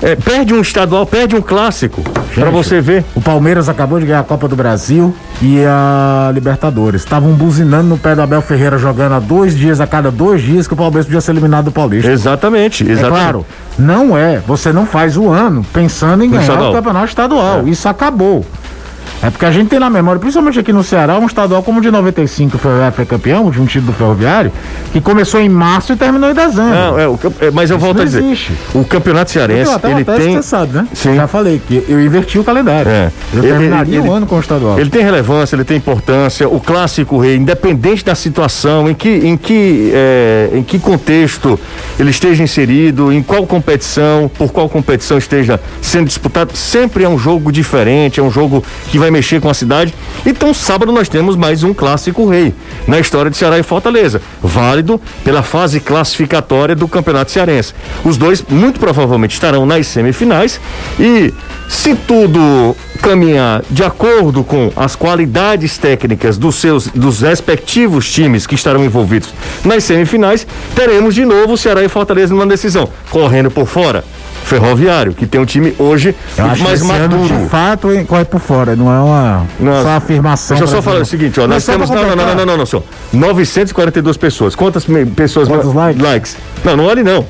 É, perde um estadual, perde um clássico. Pra você ver. O Palmeiras acabou de ganhar a Copa do Brasil e a Libertadores. Estavam buzinando no pé do Abel Ferreira jogando há dois dias, a cada dois dias, que o Palmeiras podia ser eliminado do Paulista. Exatamente, É exatamente. claro, não é. Você não faz o ano pensando em No ganhar estadual. o campeonato estadual. Isso acabou. É porque a gente tem na memória, principalmente aqui no Ceará, um estadual como o de 95, que o Ferroviário foi campeão, de um título do Ferroviário, que começou em março e terminou em dezembro. Não, é, o é, mas eu volto não a dizer. existe. O campeonato cearense, Eu até ele tem. você sabe, né? Sim. Já falei que eu inverti o calendário. É. Eu Ele- terminaria ele- o ano com o estadual. Ele tem relevância, ele tem importância. O clássico rei, independente da situação, em que, em que, é, em que contexto ele esteja inserido, em qual competição, por qual competição esteja sendo disputado, sempre é um jogo diferente, é um jogo que vai mexer com a cidade. Então, sábado nós temos mais um clássico rei na história de Ceará e Fortaleza, válido pela fase classificatória do Campeonato Cearense. Os dois muito provavelmente estarão nas semifinais e se tudo caminhar de acordo com as qualidades técnicas dos seus dos respectivos times que estarão envolvidos nas semifinais, teremos de novo o Ceará e Fortaleza numa decisão, correndo por fora. Ferroviário, que tem um time hoje Eu muito acho mais maduro. de fato, corre por fora, não é uma, Não, só afirmação. Deixa eu só falar o seguinte, ó, nós só temos. Não, não, não, não, não, não, senhor. 942 pessoas. Quantas pessoas. Quantos likes? Não, não olhe não.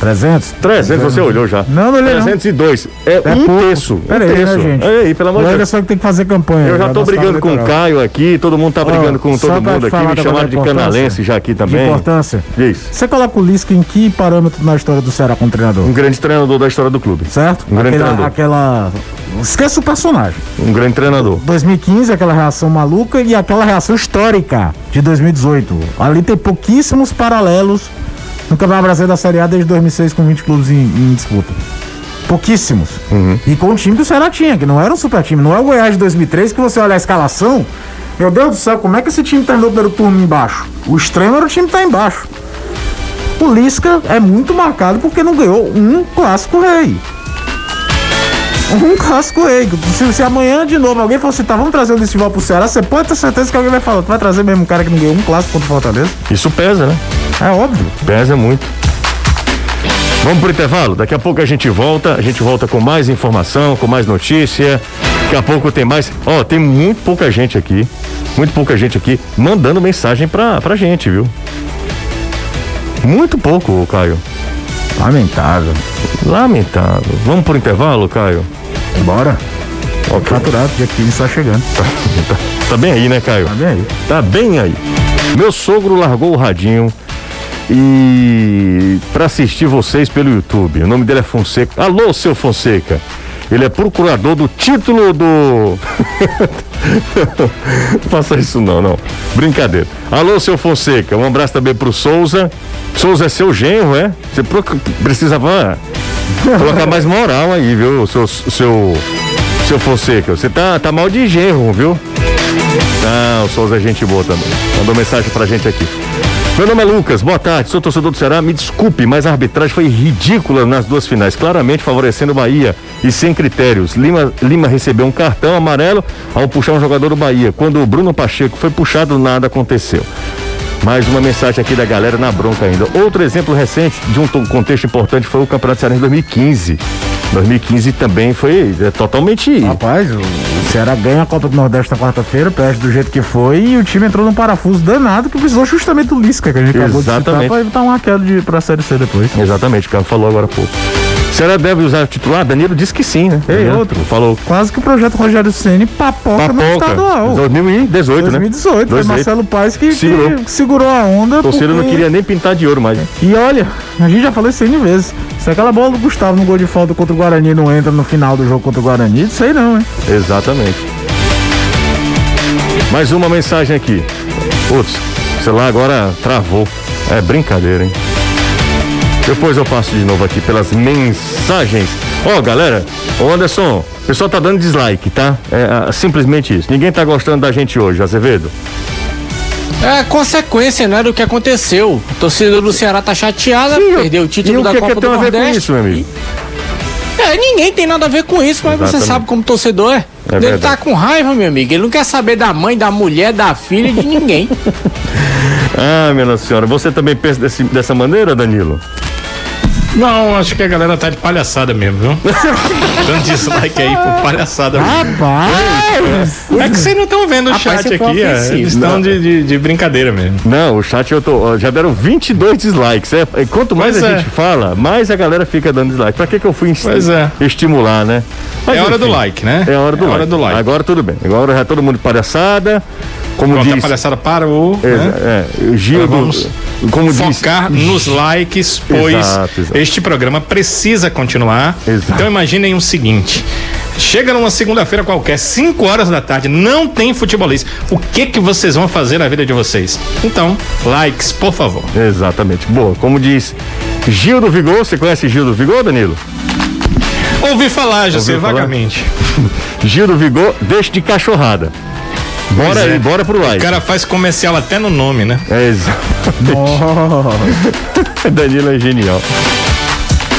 300? 300 você olhou já. Não, não olhei não. 302. É, É um pouco. terço. Pera um aí, terço. né, gente? É aí, pelo amor de Deus. Anderson que tem que fazer campanha. Eu já tô brigando com o. Caio aqui, todo mundo tá brigando com só todo mundo aqui, me chamaram de canalense já aqui também. importância. Diz. Você coloca o Lisca em que parâmetro na história do Ceará como treinador? Um grande treinador da história do clube. Certo? Um grande aquela, treinador. aquela. Esqueça o personagem. Um grande treinador. 2015, aquela reação maluca e aquela reação histórica de 2018. Ali tem pouquíssimos paralelos no Campeonato Brasileiro da Série A desde 2006 com 20 clubes em, em disputa. Pouquíssimos. E com o time que o Ceará tinha, que não era um super time. Não é o Goiás de 2003 que você olha a escalação. Meu Deus do céu, como é que esse time terminou o primeiro turno embaixo? O extremo era o time que tá embaixo. O Lisca é muito marcado porque não ganhou um clássico rei. Um clássico rei. Se, se amanhã de novo alguém for citar, vamos trazer o Listival pro Ceará, você pode ter certeza que alguém vai falar. Tu vai trazer mesmo um cara que não ganhou um clássico contra o Fortaleza? Isso pesa, né? É óbvio. Pesa muito. Vamos pro intervalo? Daqui a pouco a gente volta. A gente volta com mais informação, com mais notícia. Daqui a pouco tem mais. Ó, tem muito pouca gente aqui. Muito pouca gente aqui mandando mensagem pra, pra gente, viu? Muito pouco, Caio. Lamentável. Lamentável. Vamos pro intervalo, Caio? Bora. Ok. Faturado, dia 15 tá chegando. Tá, tá bem aí, né, Caio? Tá bem aí. Tá bem aí. Meu sogro largou o radinho e para assistir vocês pelo YouTube. O nome dele é Fonseca. Alô, seu Fonseca. Ele é procurador do título do. faça isso não, não. Brincadeira. Alô, seu Fonseca. Um abraço também pro Souza. Souza é seu genro, é? Você proc- precisava colocar mais moral aí, viu, seu, seu, seu Fonseca. Você tá, tá mal de genro, viu? Não, Souza é gente boa também. Mandou mensagem pra gente aqui. Meu nome é Lucas, boa tarde, sou torcedor do Ceará. Me desculpe, mas a arbitragem foi ridícula nas duas finais, claramente favorecendo o Bahia e sem critérios. Lima, Lima recebeu um cartão amarelo ao puxar um jogador do Bahia. Quando o Bruno Pacheco foi puxado, nada aconteceu. Mais uma mensagem aqui da galera na bronca ainda. Outro exemplo recente de um to- contexto importante foi o Campeonato Cearense 2015. 2015 também foi é, totalmente. Rapaz, o o Ceará ganha a Copa do Nordeste na quarta-feira, perde do jeito que foi, e o time entrou num parafuso danado que precisou justamente do Lisca, que a gente acabou de citar, Exatamente. pra evitar uma queda de, pra Série C depois. Exatamente, o cara falou agora há pouco. Será deve usar o titular? Danilo disse que sim, né? Ei, outro. Falou. Quase que o projeto Rogério Ceni papoca, no Papoca. estadual. 2018, né? 2018, foi 2018. Marcelo Paes que, que Segurou. segurou. a onda. Torcida não porque- queria nem pintar de ouro mais. E olha, a gente já falou isso N vezes. Se aquela bola do Gustavo no gol de falta contra o Guarani não entra no final do jogo contra o Guarani, não sei não, hein? Exatamente. Mais uma mensagem aqui. Putz, o celular agora travou. É brincadeira, hein? Depois eu passo de novo aqui pelas mensagens. Ó, galera, ô Anderson, o pessoal tá dando dislike, tá? É ah, simplesmente isso. Ninguém tá gostando da gente hoje, Azevedo. É consequência, né, do que aconteceu. A torcida do Ceará tá chateada, perdeu o título e o da que, Copa que tem do a ver Nordeste. com isso, meu amigo? É, ninguém tem nada a ver com isso, mas você Exatamente. sabe como torcedor é. É Ele tá com raiva, meu amigo. Ele não quer saber da mãe, da mulher, da filha, de ninguém. Ah, minha senhora, você também pensa desse- dessa maneira, Danilo? Não, acho que a galera tá de palhaçada mesmo, viu? Dando dislike aí por palhaçada. Rapaz! É que vocês não estão vendo o Rapaz, chat aqui, é, eles estão de, de, de brincadeira mesmo. Não, o chat eu tô. Já deram 22 dislikes. É, quanto mais Pois a é. gente fala, mais a galera fica dando dislike. Pra que, que eu fui esti- é. estimular, né? Mas, é hora do enfim, like, né? É a hora do, é like. hora do like. Agora tudo bem. Agora já todo mundo de palhaçada. Como Pronto, a diz. palhaçada parou, É, né? é, o Gil Agora do- vamos como diz. Focar nos likes, pois Exato, exato. este programa precisa continuar. Exato. Então imaginem seguinte: chega numa segunda-feira qualquer, 5 horas da tarde, não tem futebolista. O que que vocês vão fazer na vida de vocês? Então, likes, por favor. Exatamente. Boa. Como diz Gil do Vigor. Você conhece Gil do Vigor, Danilo? Ouvi falar, José, Ouviu falar? vagamente. Gil do Vigor, deixa de cachorrada. Bora Pois aí, é. bora pro like. O cara faz comercial até no nome, né? É exato. Danilo é genial.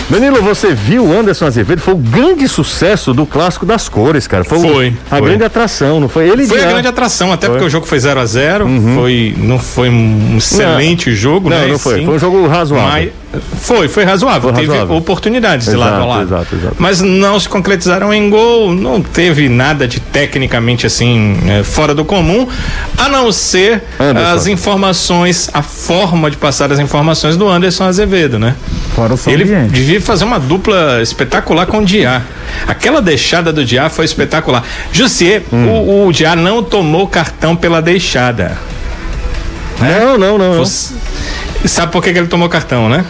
Danilo, você viu o Anderson Azevedo? Foi o grande sucesso do clássico das cores, cara. Foi, Foi, a foi. grande atração, não foi? Ele Foi a grande atração, até Foi. Uhum. porque o jogo foi 0 a 0 foi Não foi um excelente jogo, Não, né? não foi. Sim. Foi um jogo razoável. Mas foi, foi razoável. Foi teve razoável. oportunidades de lado a Exato, lado. exato, exato. Mas não se concretizaram em gol. Não teve nada de tecnicamente assim eh, fora do comum, a não ser Anderson. as informações, a forma de passar as informações do Anderson Azevedo, né? Fora o Ele ambiente. Devia fazer uma dupla espetacular com o Diá. Aquela deixada do Diá foi espetacular. Jussier, Hum. o, o Diá não tomou cartão pela deixada. Não, não, não. não. Sabe por que, que ele tomou cartão, né?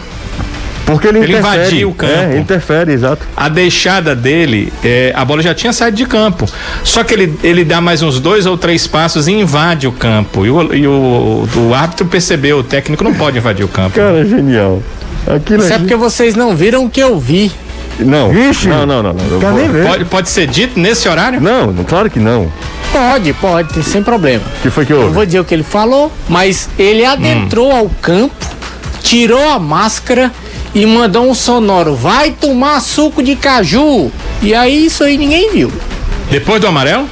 Porque ele, Ele invadiu o campo. É, interfere, exato. A deixada dele, é, a bola já tinha saído de campo. Só que ele, ele dá mais uns dois ou três passos e invade o campo. E o, e o, o árbitro percebeu, o técnico não pode invadir o campo. Cara, genial. Aquilo Isso é é porque vocês não viram o que eu vi. Não. Vixe. Não, não, não. não. Eu Quer vou- nem ver. Pode, pode ser dito nesse horário? Não, não, claro que não. Pode, pode, tem sem problema. O que foi que Eu houve? vou dizer o que ele falou, mas ele adentrou ao campo, tirou a máscara e mandou um sonoro: vai tomar suco de caju. E aí isso aí ninguém viu. Depois do amarelo?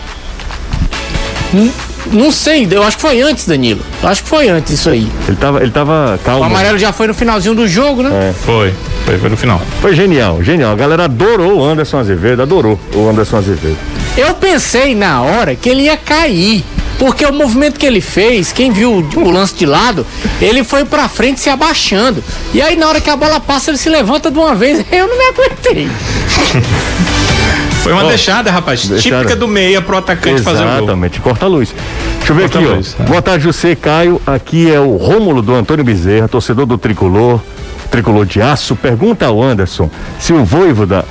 N- Não sei, eu acho que foi antes, Danilo. Eu acho que foi antes isso aí. Ele tava, ele tava O calmo. amarelo já foi no finalzinho do jogo, né? É. Foi. Foi, foi no final. Foi genial, genial. A galera adorou o Anderson Azevedo, adorou o Anderson Azevedo. Eu pensei na hora que ele ia cair. Porque o movimento que ele fez, quem viu o o lance de lado, ele foi pra frente se abaixando. E aí na hora que a bola passa, ele se levanta de uma vez. Eu não me aguentei. Foi uma Ó, deixada, rapaz. Típica do meia pro atacante fazer o gol. Exatamente, corta a luz. Deixa eu ver Corta aqui, a ó. luz, é. Boa tarde, José Caio. Aqui é o Rômulo do Antônio Bezerra, torcedor do Tricolor, Tricolor de Aço. Pergunta ao Anderson se o Voivoda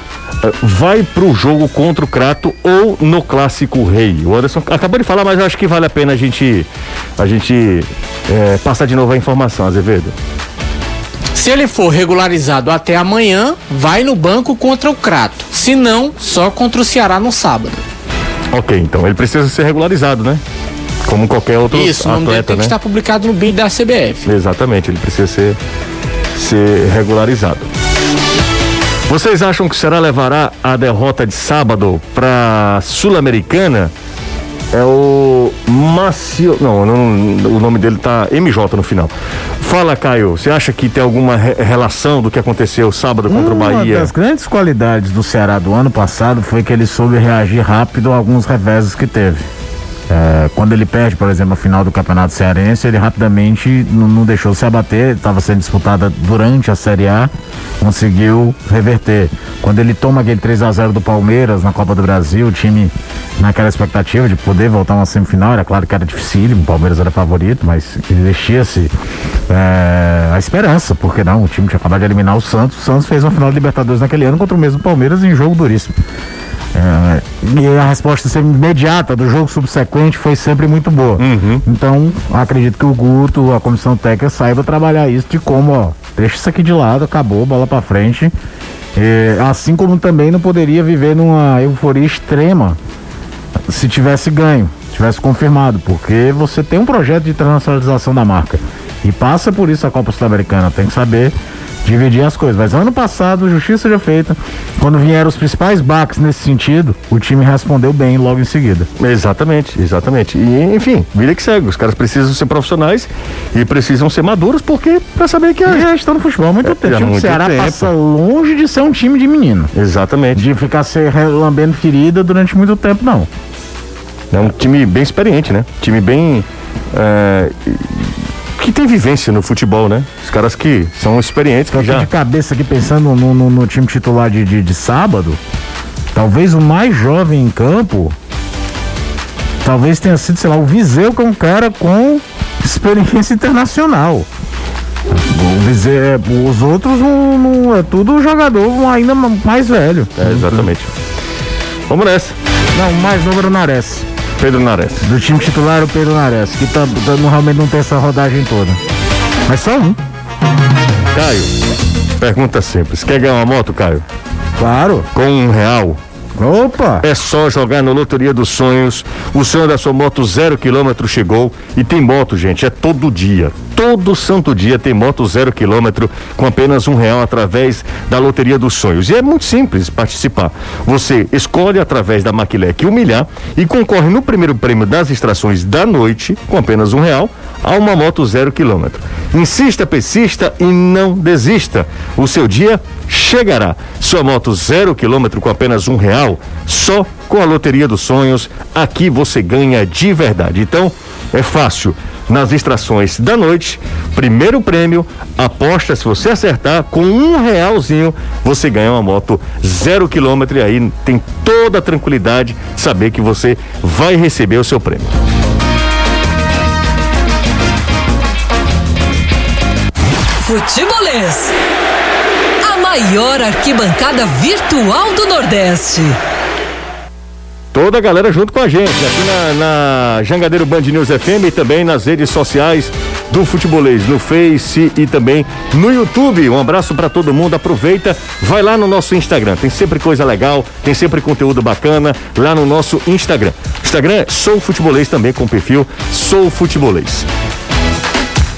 eh, vai pro jogo contra o Crato ou no Clássico Rei. O Anderson acabou de falar, mas eu acho que vale a pena a gente, a gente eh, passar de novo a informação, Azevedo. Se ele for regularizado até amanhã, vai no banco contra o Crato. Se não, só contra o Ceará no sábado. Ok, então ele precisa ser regularizado, né? Como qualquer outro Isso, o nome dele atleta, tem que né? estar publicado no BID da CBF. Exatamente, ele precisa ser, ser regularizado. Vocês acham que o Ceará levará a derrota de sábado para Sul-Americana? É o Macio. Não, não, o nome dele tá MJ no final. Fala, Caio, você acha que tem alguma re- relação do que aconteceu sábado contra o Uma Bahia? das grandes qualidades do Ceará do ano passado foi que ele soube reagir rápido a alguns reveses que teve. É, quando ele perde, por exemplo, a final do Campeonato Cearense, ele rapidamente não, não deixou se abater, estava sendo disputada durante a Série A, conseguiu reverter. Quando ele toma aquele 3 a 0 do Palmeiras na Copa do Brasil, o time naquela expectativa de poder voltar uma semifinal, era claro que era dificílimo, o Palmeiras era favorito, mas existia-se é, a esperança, porque não, o time tinha acabado de eliminar o Santos, o Santos fez uma final de Libertadores naquele ano contra o mesmo Palmeiras em jogo duríssimo. É, e a resposta sempre imediata do jogo subsequente foi sempre muito boa. Então, acredito que o Guto, a comissão técnica, saiba trabalhar isso de como, ó, deixa isso aqui de lado, acabou, bola pra frente. É, assim como também não poderia viver numa euforia extrema se tivesse ganho, tivesse confirmado, porque você tem um projeto de internacionalização da marca. E passa por isso a Copa Sul-Americana. Tem que saber dividir as coisas. Mas ano passado, justiça já feita, quando vieram os principais baques nesse sentido, o time respondeu bem logo em seguida. Exatamente, exatamente. E, enfim, vida que segue. Os caras precisam ser profissionais e precisam ser maduros, porque pra saber que a... já estão no futebol há muito é, tempo. O time Ceará tempo. passa longe de ser um time de menino. Exatamente. De ficar se lambendo ferida durante muito tempo, não. É um time bem experiente, né? Time bem. É, que tem vivência no futebol, né? Os caras que são experientes. Que já... de cabeça aqui pensando no, no, no time titular de, de, de, sábado, talvez o mais jovem em campo, talvez tenha sido, sei lá, o Viseu, que é um cara com experiência internacional. O Viseu, é, os outros não, não, é tudo jogador ainda mais velho. É, exatamente. Vamos nessa. Não, mais novo era o Nares. Pedro Nares. Do time titular, o Pedro Nares, que tá, tá, realmente não tem essa rodagem toda. Mas só um. Caio, pergunta simples. Quer ganhar uma moto, Caio? Claro. Com um real? Opa! É só jogar na Loteria dos Sonhos. O sonho da sua moto zero quilômetro chegou. E tem moto, gente, é todo dia. Todo santo dia tem moto zero quilômetro com apenas um real através da Loteria dos Sonhos. E é muito simples participar. Você escolhe através da Maquilec humilhar e concorre no primeiro prêmio das extrações da noite com apenas um real a uma moto zero quilômetro. Insista, persista e não desista. O seu dia chegará. Sua moto zero quilômetro com apenas um real, só com a Loteria dos Sonhos. Aqui você ganha de verdade. Então, é fácil. Nas extrações da noite, primeiro prêmio, aposta, se você acertar, com um realzinho, você ganha uma moto zero quilômetro e aí tem toda a tranquilidade saber que você vai receber o seu prêmio. Futebolês. A maior arquibancada virtual do Nordeste. Toda a galera junto com a gente, aqui na, na Jangadeiro Band News FM e também nas redes sociais do Futebolês, no Face e também no YouTube. Um abraço para todo mundo, aproveita, vai lá no nosso Instagram, tem sempre coisa legal, tem sempre conteúdo bacana lá no nosso Instagram. Instagram é Sou Futebolês também com perfil Sou Futebolês.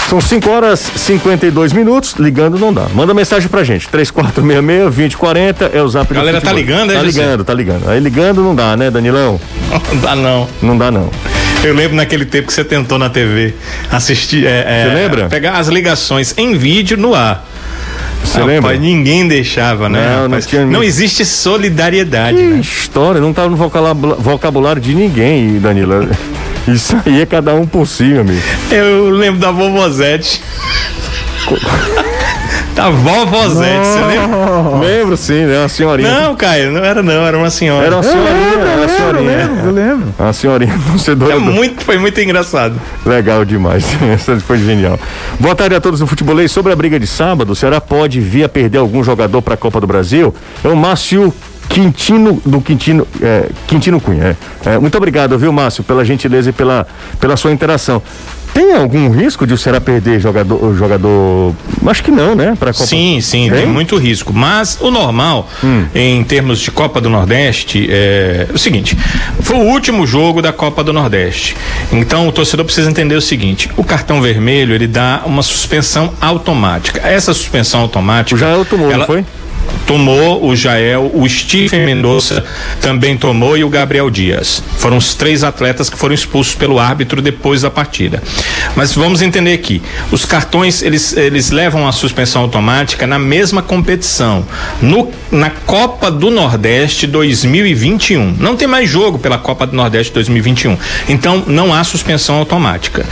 São 5 horas e 52 minutos. Ligando não dá. Manda mensagem pra gente. 3466-2040 é o zap A galera tá ligando, é, Tá ligando, tá ligando. Aí ligando não dá, né, Danilão? Não dá, não. Não dá, não. Eu lembro naquele tempo que você tentou na TV assistir. É, é, você lembra? Pegar as ligações em vídeo no ar. Você lembra? ninguém deixava, né? Não, não, tinha... não existe solidariedade, que né? história, não tava no vocabulário de ninguém, Danila. Isso aí é cada um por si, amigo. Eu lembro da vovozete. da vovozete, você lembra? Lembro sim, né? Uma senhorinha. Não, Caio, não era não, era uma senhora. Era uma senhorinha, era uma senhorinha. Eu lembro, eu lembro. Uma senhorinha torcedora. É muito, foi muito engraçado. Legal demais. Essa foi genial. Boa tarde a todos do futebolês. Sobre a briga de sábado, o Ceará pode vir a perder algum jogador para a Copa do Brasil? É o Márcio Quintino do Quintino, é, Quintino Cunha. É. É, muito obrigado, viu, Márcio, pela gentileza e pela, pela sua interação. Tem algum risco de o Ceará perder jogador, jogador? Acho que não, né? Pra Copa... Sim, sim, tem? tem? muito risco. Mas o normal, hum. em termos de Copa do Nordeste, é o seguinte: foi o último jogo da Copa do Nordeste. Então o torcedor precisa entender o seguinte: o cartão vermelho ele dá uma suspensão automática. Essa suspensão automática. O Jael tomou, ela... não foi? Tomou o Jael, o Stephen Mendonça também tomou e o Gabriel Dias. Foram os três atletas que foram expulsos pelo árbitro depois da partida. Mas vamos entender aqui, os cartões eles, eles levam a suspensão automática na mesma competição, no, na Copa do Nordeste 2021. Não tem mais jogo pela Copa do Nordeste 2021. Então não há suspensão automática.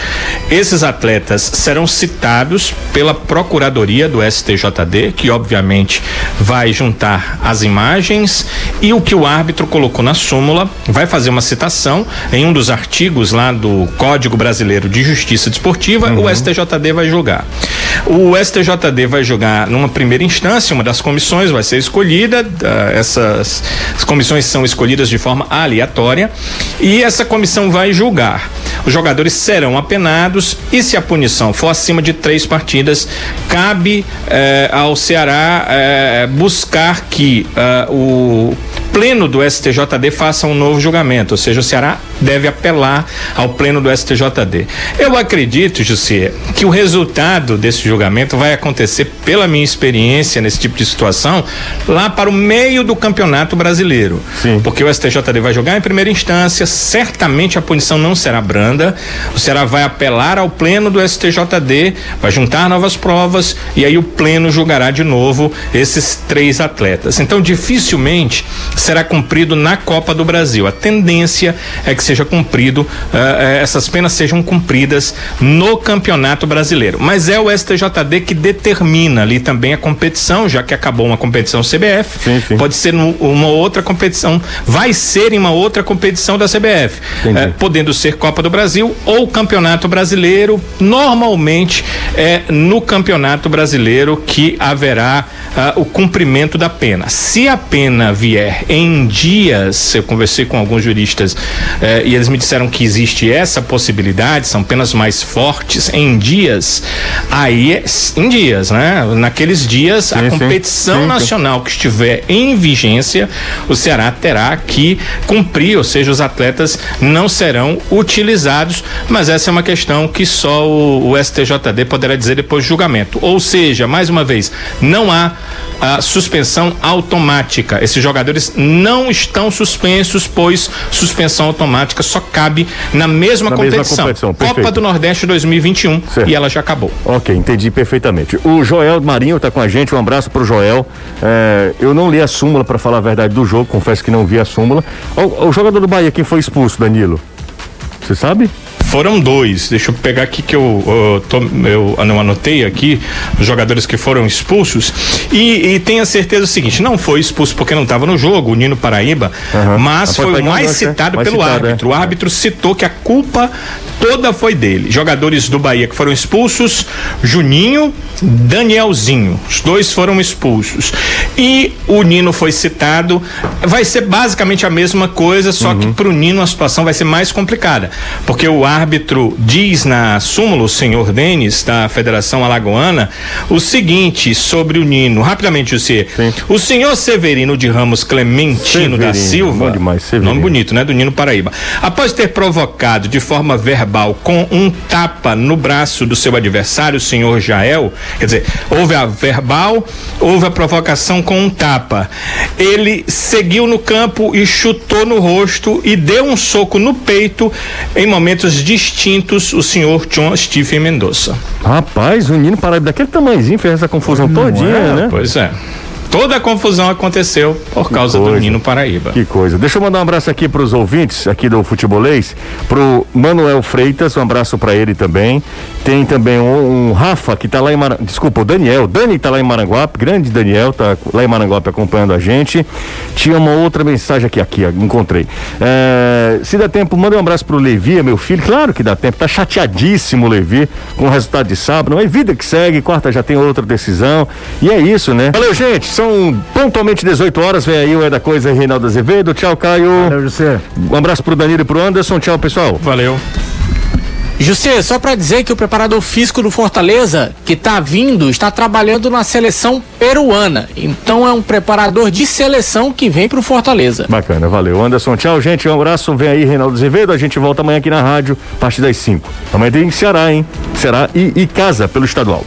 Esses atletas serão citados pela Procuradoria do STJD, que obviamente vai juntar as imagens e o que o árbitro colocou na súmula, vai fazer uma citação em um dos artigos lá do Código Brasileiro de Justiça Desportiva, uhum. o STJD vai julgar. O STJD vai julgar numa primeira instância, uma das comissões vai ser escolhida, essas comissões são escolhidas de forma aleatória e essa comissão vai julgar. Os jogadores serão apenados e se a punição for acima de três partidas, cabe eh, ao Ceará eh, buscar que uh, o pleno do STJD faça um novo julgamento, ou seja, o Ceará deve apelar ao pleno do STJD. Eu acredito, José, que o resultado desse julgamento vai acontecer, pela minha experiência nesse tipo de situação, lá para o meio do campeonato brasileiro. Sim. Porque o STJD vai jogar em primeira instância, certamente a punição não será branda, o Ceará vai apelar ao pleno do STJD, vai juntar novas provas e aí o pleno julgará de novo esses três atletas. Então, dificilmente será cumprido na Copa do Brasil. A tendência é que seja cumprido, uh, essas penas sejam cumpridas no Campeonato Brasileiro. Mas é o STJD que determina ali também a competição, já que acabou uma competição CBF, sim, sim. pode ser uma outra competição, vai ser em uma outra competição da CBF, uh, podendo ser Copa do Brasil ou Campeonato Brasileiro. Normalmente é no Campeonato Brasileiro que haverá uh, o cumprimento da pena. Se a pena vier em dias, eu conversei com alguns juristas eh, e eles me disseram que existe essa possibilidade, são penas mais fortes em dias, aí é em dias, né? Naqueles dias, sim, a competição sim, nacional que estiver em vigência, o Ceará terá que cumprir, ou seja, os atletas não serão utilizados, mas essa é uma questão que só o, o STJD poderá dizer depois do julgamento. Ou seja, mais uma vez, não há a suspensão automática. Esses jogadores não estão suspensos, pois suspensão automática só cabe na mesma na competição. Mesma competição. Copa do Nordeste 2021 certo. e ela já acabou. Ok, entendi perfeitamente. O Joel Marinho está com a gente, um abraço para o Joel. É, eu não li a súmula para falar a verdade do jogo, confesso que não vi a súmula. O, o jogador do Bahia, quem foi expulso, Danilo? Você sabe? Foram dois. Deixa eu pegar aqui que eu, eu, tô, eu não anotei aqui os jogadores que foram expulsos. E, e tenha certeza o seguinte: não foi expulso porque não estava no jogo, o Nino Paraíba, uhum. mas foi o mais citado mais pelo citado, árbitro. É. O árbitro citou que a culpa toda foi dele. Jogadores do Bahia que foram expulsos: Juninho, Danielzinho. Os dois foram expulsos. E o Nino foi citado. Vai ser basicamente a mesma coisa, só uhum. que para o Nino a situação vai ser mais complicada. Porque o árbitro diz na súmula, o senhor Denis, da Federação Alagoana, o seguinte sobre o Nino. Rapidamente. O senhor Severino de Ramos Clementino Severino, da Silva. Bom demais, Severino. Nome bonito, né? Do Nino Paraíba. Após ter provocado de forma verbal com um tapa no braço do seu adversário, o senhor Jael, quer dizer, houve a verbal, houve a provocação com um tapa. Ele seguiu no campo e chutou no rosto e deu um soco no peito em momentos distintos o senhor John Stephen Mendonça. Rapaz, o Nino Paraíba daquele tamanhozinho fez essa confusão todinha, é, né? Pois é toda a confusão aconteceu por causa do Nino Paraíba. Que coisa. Deixa eu mandar um abraço aqui para os ouvintes aqui do Futebolês, pro Manuel Freitas, um abraço para ele também. Tem também um, um Rafa que está lá em Mar... desculpa, o Daniel, Dani está lá em Maranguape, grande Daniel, tá lá em Maranguape acompanhando a gente. Tinha uma outra mensagem aqui, aqui, encontrei. É, se dá tempo, manda um abraço pro Levi, meu filho. Claro que dá tempo, tá chateadíssimo o Levi com o resultado de sábado, mas vida que segue, quarta já tem outra decisão. E é isso, né? Valeu, gente. São são pontualmente 18 horas. Vem aí o É da Coisa Reinaldo Azevedo. Tchau, Caio. Valeu, José. Um abraço pro Danilo e pro Anderson. Tchau, pessoal. Valeu. José, só para dizer que o preparador físico do Fortaleza, que está vindo, está trabalhando na seleção peruana. Então é um preparador de seleção que vem para o Fortaleza. Bacana, valeu. Anderson, tchau, gente. Um abraço. Vem aí, Reinaldo Azevedo. A gente volta amanhã aqui na rádio, a partir das 5. Amanhã tem Ceará, hein? Ceará e, e casa pelo estadual.